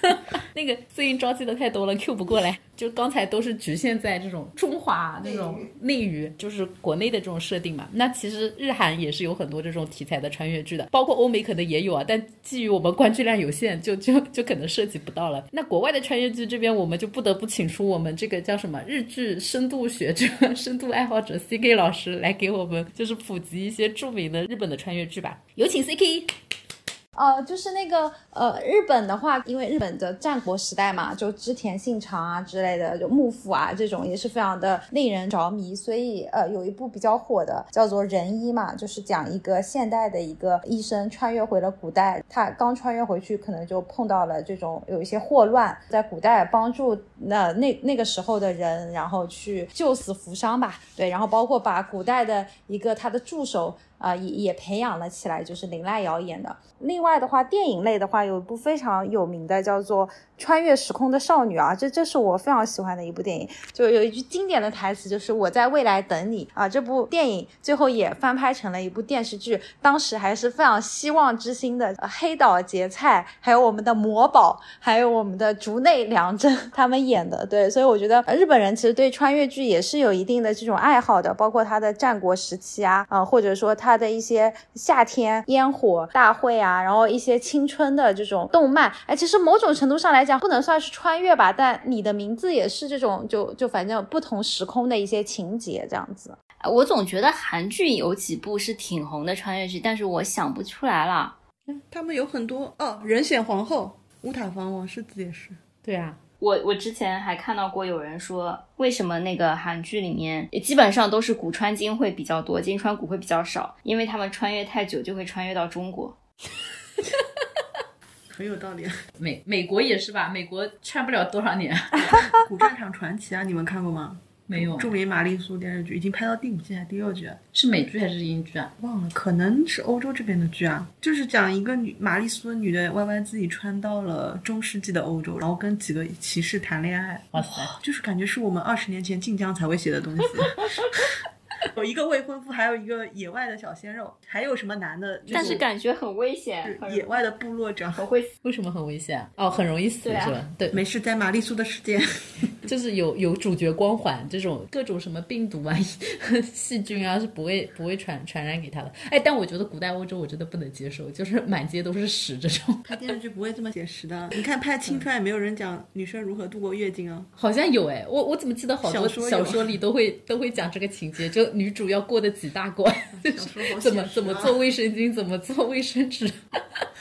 [SPEAKER 2] 那个最近着急的太多了，Q 不过来。就刚才都是局限在这种中华那种内娱，就是国内的这种设定嘛。那其实日韩也是有很多这种题材的穿越剧的，包括欧美可能也有啊。但基于我们关注量有限，就就就可能涉及不到了。那国外的穿越剧这边，我们就不得不请出我们这个叫什么日剧深度学者、深度爱好者 C K 老师来给我们就是普及一些著名的日本的穿越剧吧。有请 C K。
[SPEAKER 3] 呃，就是那个呃，日本的话，因为日本的战国时代嘛，就织田信长啊之类的，就幕府啊这种也是非常的令人着迷，所以呃，有一部比较火的叫做《仁医》嘛，就是讲一个现代的一个医生穿越回了古代，他刚穿越回去，可能就碰到了这种有一些霍乱，在古代帮助那那那个时候的人，然后去救死扶伤吧，对，然后包括把古代的一个他的助手。啊，也也培养了起来，就是林濑遥演的。另外的话，电影类的话，有一部非常有名的，叫做。穿越时空的少女啊，这这是我非常喜欢的一部电影。就有一句经典的台词，就是“我在未来等你”啊。这部电影最后也翻拍成了一部电视剧，当时还是非常希望之星的黑岛结菜，还有我们的魔宝，还有我们的竹内良真 他们演的。对，所以我觉得日本人其实对穿越剧也是有一定的这种爱好的，包括他的战国时期啊，啊，或者说他的一些夏天烟火大会啊，然后一些青春的这种动漫。哎，其实某种程度上来讲。不能算是穿越吧，但你的名字也是这种，就就反正不同时空的一些情节这样子。
[SPEAKER 5] 我总觉得韩剧有几部是挺红的穿越剧，但是我想不出来了。
[SPEAKER 4] 他们有很多哦，人选皇后、乌塔房王世子也是。
[SPEAKER 2] 对啊，
[SPEAKER 5] 我我之前还看到过有人说，为什么那个韩剧里面基本上都是古穿今会比较多，今穿古会比较少，因为他们穿越太久就会穿越到中国。
[SPEAKER 4] 很有道理。
[SPEAKER 2] 美美国也是吧？美国穿不了多少年，《
[SPEAKER 4] 古战场传奇》啊，你们看过吗？
[SPEAKER 2] 没有，
[SPEAKER 4] 著名玛丽苏电视剧已经拍到第五季还是第六季了？
[SPEAKER 2] 是美剧还是英剧啊？
[SPEAKER 4] 忘了，可能是欧洲这边的剧啊，就是讲一个女玛丽苏的女的歪歪自己穿到了中世纪的欧洲，然后跟几个骑士谈恋爱，
[SPEAKER 2] 哇塞，
[SPEAKER 4] 就是感觉是我们二十年前晋江才会写的东西。有一个未婚夫，还有一个野外的小鲜肉，还有什么男的？
[SPEAKER 5] 但是感觉很危险，
[SPEAKER 4] 野外的部落长。
[SPEAKER 5] 我会死
[SPEAKER 2] 为什么很危险？哦，很容易死、
[SPEAKER 5] 对啊
[SPEAKER 2] 是吧？对，
[SPEAKER 4] 没事，在玛丽苏的世界，
[SPEAKER 2] 就是有有主角光环，这种各种什么病毒啊、细菌啊是不会不会传传染给他的。哎，但我觉得古代欧洲我真的不能接受，就是满街都是屎这种。
[SPEAKER 4] 拍电视剧不会这么写实的。你看拍青春也没有人讲女生如何度过月经啊。
[SPEAKER 2] 好像有哎，我我怎么记得好多
[SPEAKER 4] 小说
[SPEAKER 2] 小说里都会都会讲这个情节，就女主要过的几大关，就是 怎么怎么做卫生巾，怎么做卫生纸。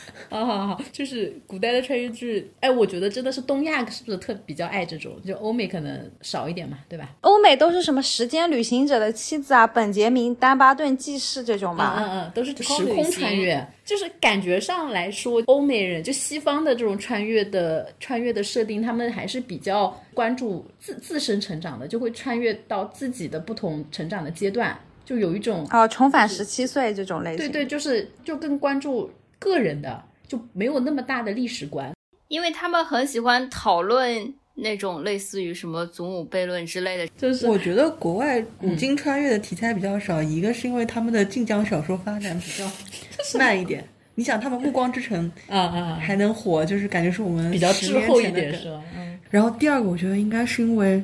[SPEAKER 2] 好好好，就是古代的穿越剧，哎，我觉得真的是东亚是不是特比较爱这种，就欧美可能少一点嘛，对吧？
[SPEAKER 3] 欧美都是什么时间旅行者的妻子啊、本杰明、丹巴顿记事这种
[SPEAKER 2] 嗯？嗯嗯，都是时空穿越，就是感觉上来说，欧美人就西方的这种穿越的穿越的设定，他们还是比较关注自自身成长的，就会穿越到自己的不同成长的阶段，就有一种
[SPEAKER 3] 哦，重返十七岁这种类型。
[SPEAKER 2] 对对，就是就更关注个人的，就没有那么大的历史观。
[SPEAKER 5] 因为他们很喜欢讨论那种类似于什么祖母悖论之类的。
[SPEAKER 2] 就是
[SPEAKER 4] 我觉得国外古今穿越的题材比较少，一个是因为他们的晋江小说发展比较 慢一点。你想，他们《暮光之城
[SPEAKER 2] 啊啊》啊，
[SPEAKER 4] 还能火，就是感觉是我们
[SPEAKER 2] 比较
[SPEAKER 4] 10
[SPEAKER 2] 滞后一点是吧？嗯，
[SPEAKER 4] 然后第二个，我觉得应该是因为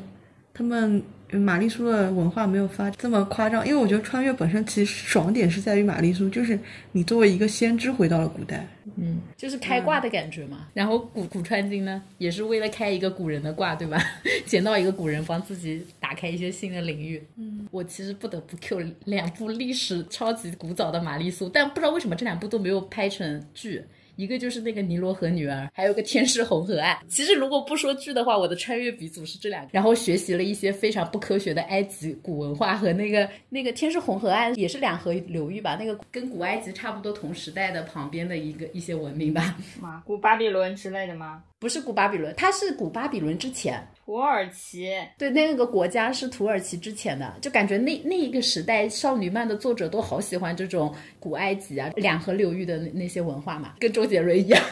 [SPEAKER 4] 他们呃玛丽苏的文化没有发这么夸张，因为我觉得穿越本身其实爽点是在于玛丽苏，就是你作为一个先知回到了古代，
[SPEAKER 2] 嗯，就是开挂的感觉嘛。然后古古穿今呢，也是为了开一个古人的挂，对吧？捡到一个古人，帮自己打开一些新的领域。嗯，我其实不得不 Q 两部历史超级古早的玛丽苏，但不知道为什么这两部都没有拍成剧。一个就是那个尼罗河女儿，还有个天使红河岸。其实如果不说剧的话，我的穿越鼻祖是这两个，然后学习了一些非常不科学的埃及古文化和那个那个天使红河岸也是两河流域吧，那个跟古埃及差不多同时代的旁边的一个一些文明吧。
[SPEAKER 5] 古巴比伦之类的吗？
[SPEAKER 2] 不是古巴比伦，它是古巴比伦之前，
[SPEAKER 5] 土耳其，
[SPEAKER 2] 对，那个国家是土耳其之前的，就感觉那那一个时代少女漫的作者都好喜欢这种古埃及啊、两河流域的那那些文化嘛，跟周杰伦一样。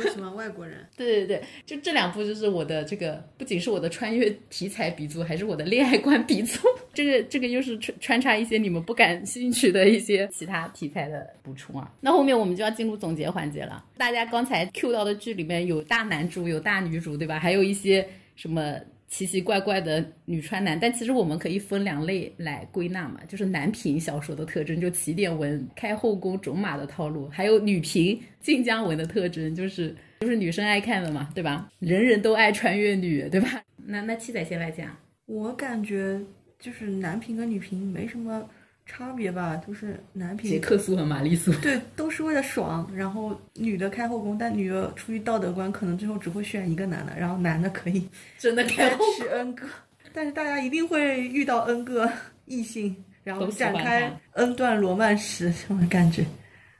[SPEAKER 4] 都喜欢外国人。
[SPEAKER 2] 对对对，就这两部就是我的这个，不仅是我的穿越题材鼻祖，还是我的恋爱观鼻祖。这个这个又是穿穿插一些你们不感兴趣的一些其他题材的补充啊。那后面我们就要进入总结环节了。大家刚才 Q 到的剧里面有大男主，有大女主，对吧？还有一些什么奇奇怪怪的女穿男，但其实我们可以分两类来归纳嘛，就是男频小说的特征，就起点文、开后宫、种马的套路，还有女频晋江文的特征，就是就是女生爱看的嘛，对吧？人人都爱穿越女，对吧？那那七仔先来讲，
[SPEAKER 4] 我感觉就是男频跟女频没什么差别吧，就是男频
[SPEAKER 2] 杰克苏和玛丽苏，
[SPEAKER 4] 对都是为了爽，然后女的开后宫，但女的出于道德观，可能最后只会选一个男的，然后男的可以
[SPEAKER 2] 真的开
[SPEAKER 4] 再
[SPEAKER 2] 后
[SPEAKER 4] 娶 N 个，但是大家一定会遇到 N 个异性，然后展开
[SPEAKER 2] 他。
[SPEAKER 4] N 段罗曼史这种感觉，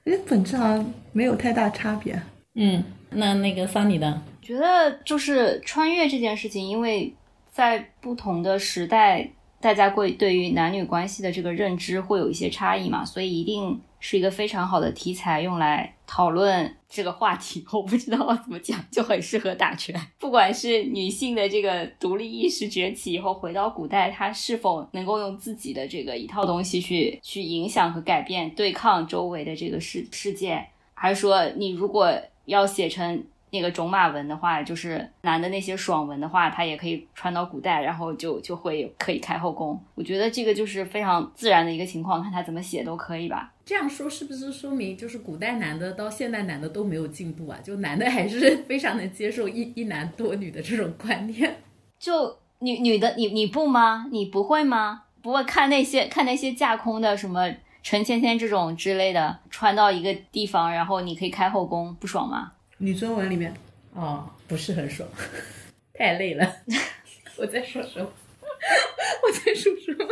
[SPEAKER 4] 因为本质好像没有太大差别。
[SPEAKER 2] 嗯，那那个桑尼呢？
[SPEAKER 5] 觉得就是穿越这件事情，因为在不同的时代，大家会对于男女关系的这个认知会有一些差异嘛，所以一定是一个非常好的题材用来讨论这个话题。我不知道怎么讲，就很适合打拳。不管是女性的这个独立意识崛起以后，回到古代，她是否能够用自己的这个一套东西去去影响和改变、对抗周围的这个世世界，还是说你如果要写成那个种马文的话，就是男的那些爽文的话，他也可以穿到古代，然后就就会可以开后宫。我觉得这个就是非常自然的一个情况，看他怎么写都可以吧。
[SPEAKER 2] 这样说是不是说明就是古代男的到现代男的都没有进步啊？就男的还是 非常能接受一一男多女的这种观念？
[SPEAKER 5] 就女女的，你你不吗？你不会吗？不会看那些看那些架空的什么陈芊芊这种之类的，穿到一个地方，然后你可以开后宫，不爽吗？
[SPEAKER 4] 女尊文里面，
[SPEAKER 2] 哦，不是很爽，太累了。我在说什么？我在说什么？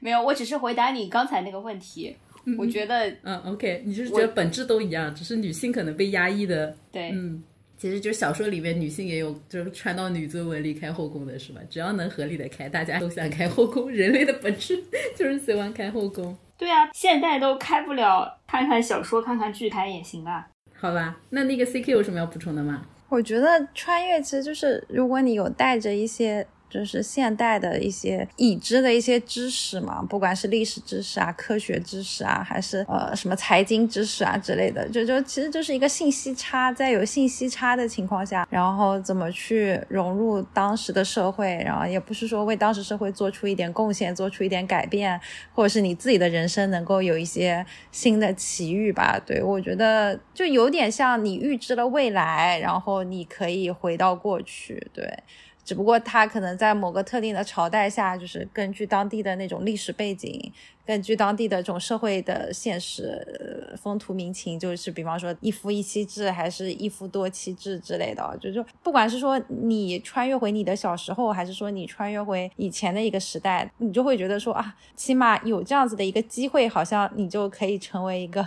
[SPEAKER 5] 没有，我只是回答你刚才那个问题。我觉得，
[SPEAKER 2] 嗯，OK，你就是觉得本质都一样，只是女性可能被压抑的。
[SPEAKER 5] 对，
[SPEAKER 2] 嗯，其实就小说里面女性也有，就是穿到女尊文离开后宫的是吧？只要能合理的开，大家都想开后宫。人类的本质就是喜欢开后宫。
[SPEAKER 5] 对啊，现在都开不了，看看小说，看看剧开也行吧？
[SPEAKER 2] 好吧，那那个 CK 有什么要补充的吗？
[SPEAKER 3] 我觉得穿越其实就是，如果你有带着一些。就是现代的一些已知的一些知识嘛，不管是历史知识啊、科学知识啊，还是呃什么财经知识啊之类的，就就其实就是一个信息差，在有信息差的情况下，然后怎么去融入当时的社会，然后也不是说为当时社会做出一点贡献、做出一点改变，或者是你自己的人生能够有一些新的奇遇吧。对我觉得就有点像你预知了未来，然后你可以回到过去，对。只不过他可能在某个特定的朝代下，就是根据当地的那种历史背景。根据当地的这种社会的现实风土民情，就是比方说一夫一妻制还是一夫多妻制之类的，就就不管是说你穿越回你的小时候，还是说你穿越回以前的一个时代，你就会觉得说啊，起码有这样子的一个机会，好像你就可以成为一个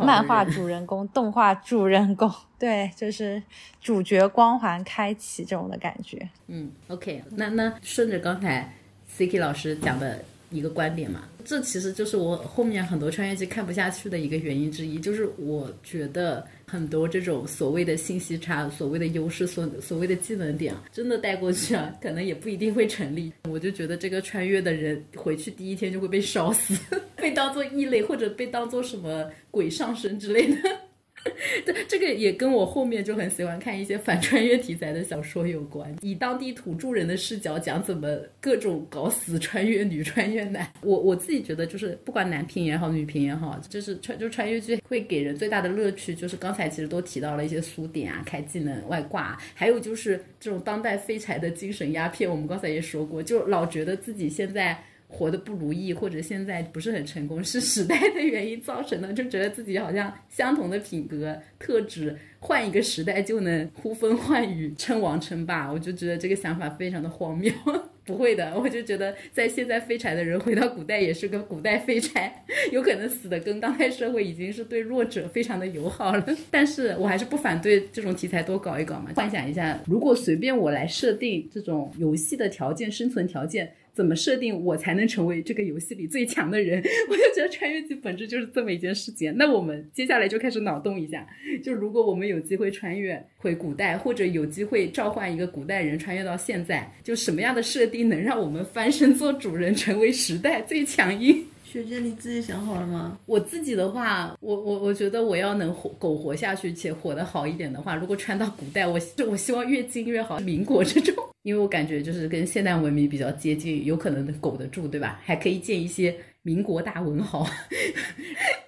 [SPEAKER 3] 漫画主人公、动画主人公，对，就是主角光环开启这种的感觉。
[SPEAKER 2] 嗯，OK，那那顺着刚才 CK 老师讲的。一个观点嘛，这其实就是我后面很多穿越剧看不下去的一个原因之一，就是我觉得很多这种所谓的信息差、所谓的优势、所所谓的技能点，真的带过去啊，可能也不一定会成立。我就觉得这个穿越的人回去第一天就会被烧死，被当做异类，或者被当做什么鬼上身之类的。对，这个也跟我后面就很喜欢看一些反穿越题材的小说有关，以当地土著人的视角讲怎么各种搞死穿越女、穿越男。我我自己觉得，就是不管男频也好，女频也好，就是穿就穿越剧会给人最大的乐趣，就是刚才其实都提到了一些苏点啊、开技能、外挂，还有就是这种当代废柴的精神鸦片。我们刚才也说过，就老觉得自己现在。活得不如意，或者现在不是很成功，是时代的原因造成的，就觉得自己好像相同的品格特质，换一个时代就能呼风唤雨、称王称霸。我就觉得这个想法非常的荒谬。不会的，我就觉得在现在废柴的人回到古代也是个古代废柴，有可能死的跟当代社会已经是对弱者非常的友好了。但是我还是不反对这种题材多搞一搞嘛。幻想一下，如果随便我来设定这种游戏的条件、生存条件。怎么设定我才能成为这个游戏里最强的人？我就觉得穿越剧本质就是这么一件事情。那我们接下来就开始脑洞一下，就如果我们有机会穿越回古代，或者有机会召唤一个古代人穿越到现在，就什么样的设定能让我们翻身做主人，成为时代最强音？
[SPEAKER 4] 学姐，你自己想好了吗？
[SPEAKER 2] 我自己的话，我我我觉得我要能活苟活下去且活得好一点的话，如果穿到古代，我我希望越近越好。民国这种，因为我感觉就是跟现代文明比较接近，有可能苟得住，对吧？还可以建一些民国大文豪。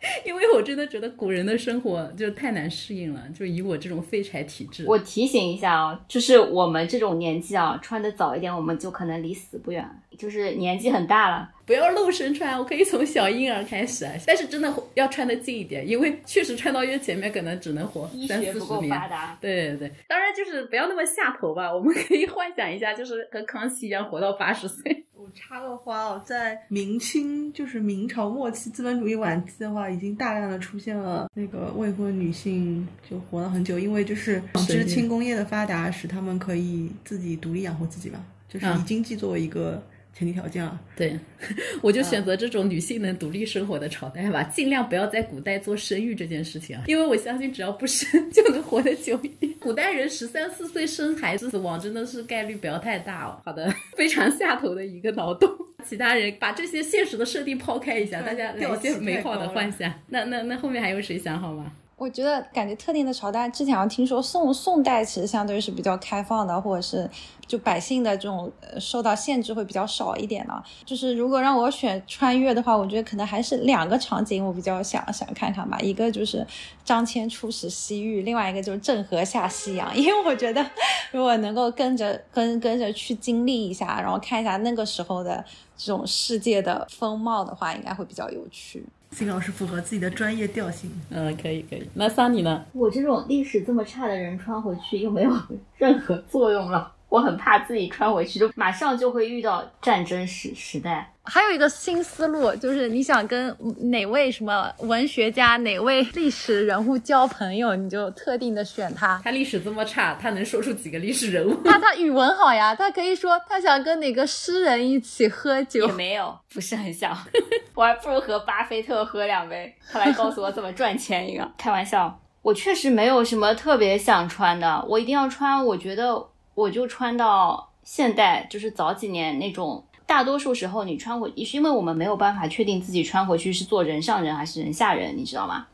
[SPEAKER 2] 因为我真的觉得古人的生活就太难适应了，就以我这种废柴体质。
[SPEAKER 5] 我提醒一下啊，就是我们这种年纪啊，穿的早一点，我们就可能离死不远。就是年纪很大了，
[SPEAKER 2] 不要露身穿，我可以从小婴儿开始啊。但是真的要穿的近一点，因为确实穿到越前面可能只能活三四十年。对对对，当然就是不要那么下头吧。我们可以幻想一下，就是和康熙一样活到八十岁。
[SPEAKER 4] 我插个花哦，在明清就是明朝末期资本主义晚期的话，已经大量的出现了那个未婚女性就活了很久，因为就是纺织轻工业的发达，使他们可以自己独立养活自己吧，就是以经济作为一个。前提条件啊，
[SPEAKER 2] 对，我就选择这种女性能独立生活的朝代吧，尽量不要在古代做生育这件事情啊，因为我相信只要不生 就能活得久一点。古代人十三四岁生孩子死亡真的是概率不要太大哦。好的，非常下头的一个脑洞。其他人把这些现实的设定抛开一下，大家聊些美好的幻想。那那那后面还有谁想好吗？
[SPEAKER 3] 我觉得感觉特定的朝代，之前好像听说宋宋代其实相对是比较开放的，或者是就百姓的这种受到限制会比较少一点的。就是如果让我选穿越的话，我觉得可能还是两个场景我比较想想看看吧。一个就是张骞出使西域，另外一个就是郑和下西洋。因为我觉得如果能够跟着跟跟着去经历一下，然后看一下那个时候的这种世界的风貌的话，应该会比较有趣。
[SPEAKER 4] 金老师符合自己的专业调性，
[SPEAKER 2] 嗯，可以可以。那桑尼呢？
[SPEAKER 5] 我这种历史这么差的人穿回去又没有 任何作用了。我很怕自己穿回去，就马上就会遇到战争时时代。
[SPEAKER 3] 还有一个新思路，就是你想跟哪位什么文学家、哪位历史人物交朋友，你就特定的选他。
[SPEAKER 2] 他历史这么差，他能说出几个历史人物？
[SPEAKER 3] 他他语文好呀，他可以说他想跟哪个诗人一起喝酒。
[SPEAKER 5] 也没有，不是很想。我还不如和巴菲特喝两杯，他来告诉我怎么赚钱一个。开玩笑，我确实没有什么特别想穿的，我一定要穿。我觉得我就穿到现代，就是早几年那种。大多数时候，你穿回，是因为我们没有办法确定自己穿回去是做人上人还是人下人，你知道吗？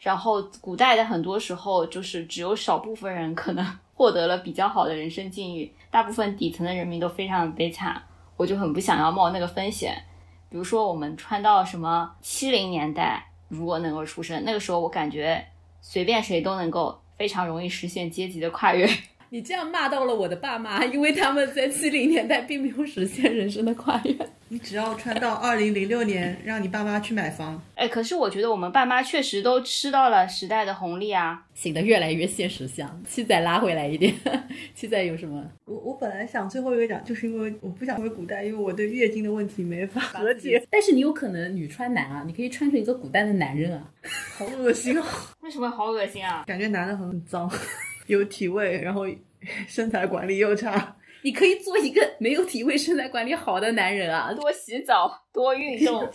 [SPEAKER 5] 然后古代的很多时候，就是只有少部分人可能 获得了比较好的人生境遇，大部分底层的人民都非常的悲惨。我就很不想要冒那个风险。比如说，我们穿到什么七零年代，如果能够出生，那个时候我感觉随便谁都能够非常容易实现阶级的跨越。
[SPEAKER 2] 你这样骂到了我的爸妈，因为他们在七零年代并没有实现人生的跨越。
[SPEAKER 4] 你只要穿到二零零六年，让你爸妈去买房。
[SPEAKER 5] 哎，可是我觉得我们爸妈确实都吃到了时代的红利啊，
[SPEAKER 2] 醒得越来越现实向。七仔拉回来一点，七仔有什么？
[SPEAKER 4] 我我本来想最后一个讲，就是因为我不想回古代，因为我对月经的问题没法 和解。
[SPEAKER 2] 但是你有可能女穿男啊，你可以穿成一个古代的男人啊，
[SPEAKER 4] 好恶心啊！
[SPEAKER 5] 为什么好恶心啊？
[SPEAKER 4] 感觉男的很脏，有体味，然后。身材管理又差，
[SPEAKER 2] 你可以做一个没有体味、身材管理好的男人啊！
[SPEAKER 5] 多洗澡，多运动。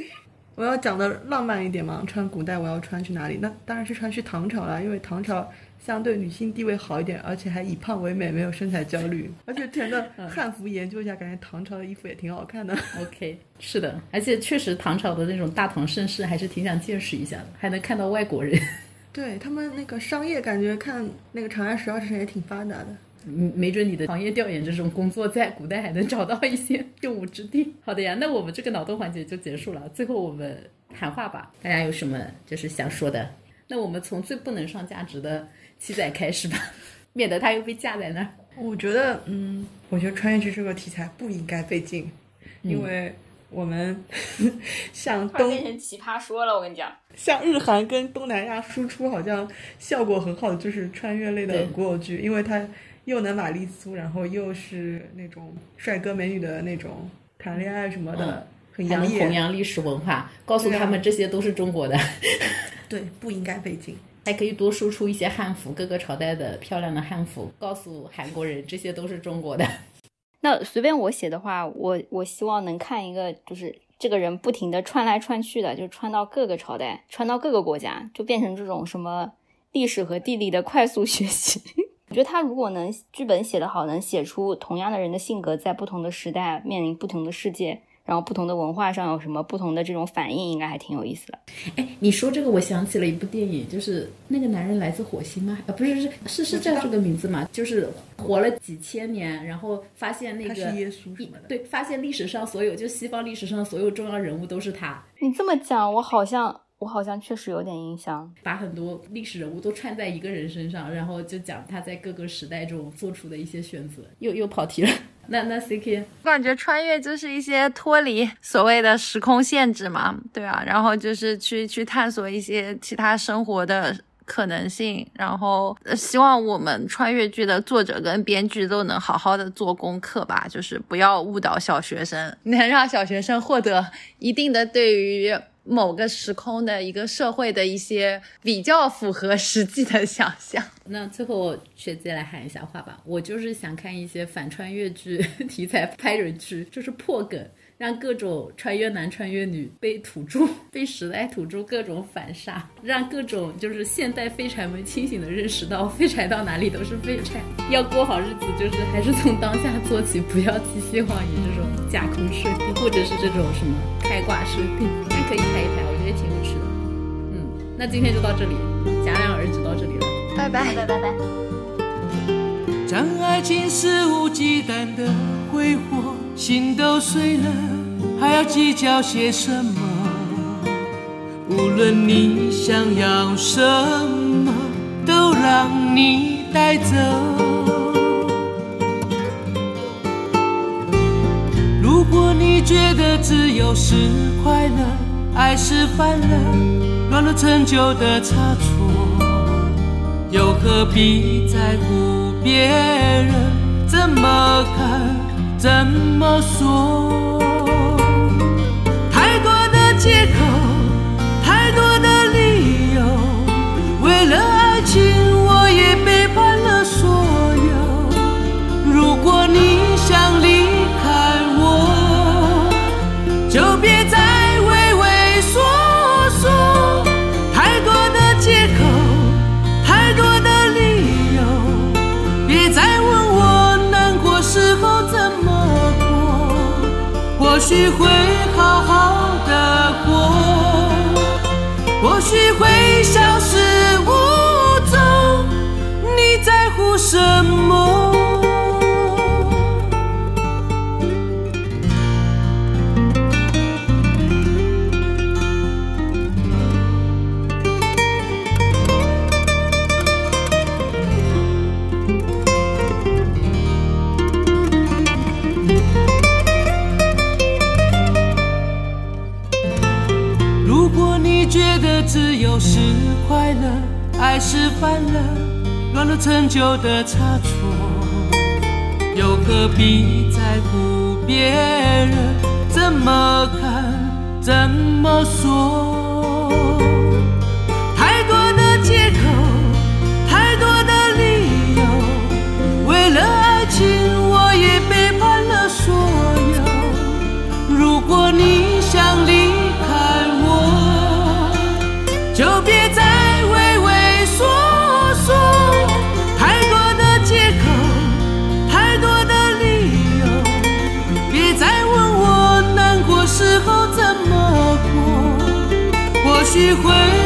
[SPEAKER 4] 我要讲的浪漫一点嘛，穿古代我要穿去哪里？那当然是穿去唐朝啦，因为唐朝相对女性地位好一点，而且还以胖为美，没有身材焦虑。而且填的汉服研究一下，感觉唐朝的衣服也挺好看的。
[SPEAKER 2] OK，是的，而且确实唐朝的那种大唐盛世还是挺想见识一下的，还能看到外国人。
[SPEAKER 4] 对他们那个商业，感觉看那个《长安十二时辰》也挺发达的。
[SPEAKER 2] 嗯，没准你的行业调研这种工作在古代还能找到一些用武之地。好的呀，那我们这个脑洞环节就结束了。最后我们谈话吧，大家有什么就是想说的？那我们从最不能上价值的七仔开始吧，免得他又被架在那儿。
[SPEAKER 4] 我觉得，嗯，我觉得穿越剧这个题材不应该被禁，因为。我们 像东
[SPEAKER 5] 变成奇葩说了，我跟你讲，
[SPEAKER 4] 像日韩跟东南亚输出好像效果很好的就是穿越类的古偶剧，因为它又能玛丽苏，然后又是那种帅哥美女的那种谈恋爱什么的，很
[SPEAKER 2] 洋溢弘扬历史文化，告诉他们这些都是中国的。
[SPEAKER 4] 对，不应该被禁，
[SPEAKER 2] 还可以多输出一些汉服，各个朝代的漂亮的汉服，告诉韩国人这些都是中国的。
[SPEAKER 5] 那随便我写的话，我我希望能看一个，就是这个人不停的穿来穿去的，就穿到各个朝代，穿到各个国家，就变成这种什么历史和地理的快速学习。我觉得他如果能剧本写得好，能写出同样的人的性格，在不同的时代面临不同的世界。然后不同的文化上有什么不同的这种反应，应该还挺有意思的。
[SPEAKER 2] 哎，你说这个，我想起了一部电影，就是那个男人来自火星吗？啊，不是，是是是叫这个名字吗？就是活了几千年，然后发现那个
[SPEAKER 4] 耶稣什么的，
[SPEAKER 2] 对，发现历史上所有就西方历史上所有重要人物都是他。
[SPEAKER 5] 你这么讲，我好像我好像确实有点印象，
[SPEAKER 2] 把很多历史人物都串在一个人身上，然后就讲他在各个时代中做出的一些选择。又又跑题了。那那 C K，
[SPEAKER 3] 我感觉穿越就是一些脱离所谓的时空限制嘛，对啊，然后就是去去探索一些其他生活的可能性，然后希望我们穿越剧的作者跟编剧都能好好的做功课吧，就是不要误导小学生，能让小学生获得一定的对于。某个时空的一个社会的一些比较符合实际的想象。
[SPEAKER 2] 那最后学姐来喊一下话吧，我就是想看一些反穿越剧题材拍人剧，就是破梗。让各种穿越男、穿越女被土著、被时代土著各种反杀，让各种就是现代废柴们清醒的认识到，废柴到哪里都是废柴，要过好日子，就是还是从当下做起，不要寄希望于这种架空设定，或者是这种什么开挂设定。但可以拍一拍，我觉得挺有趣的。嗯，那今天就到这里，戛然而止到这里了，
[SPEAKER 3] 拜拜
[SPEAKER 5] 拜拜拜。
[SPEAKER 6] 当爱情肆无忌惮的挥霍。心都碎了，还要计较些什么？无论你想要什么，都让你带走。如果你觉得自由是快乐，爱是犯了软弱陈旧的差错又何必在乎别人怎么看怎么说？太多的借口或许会。开了，爱是犯了，乱了陈旧的差错，又何必在乎别人怎么看怎么说？会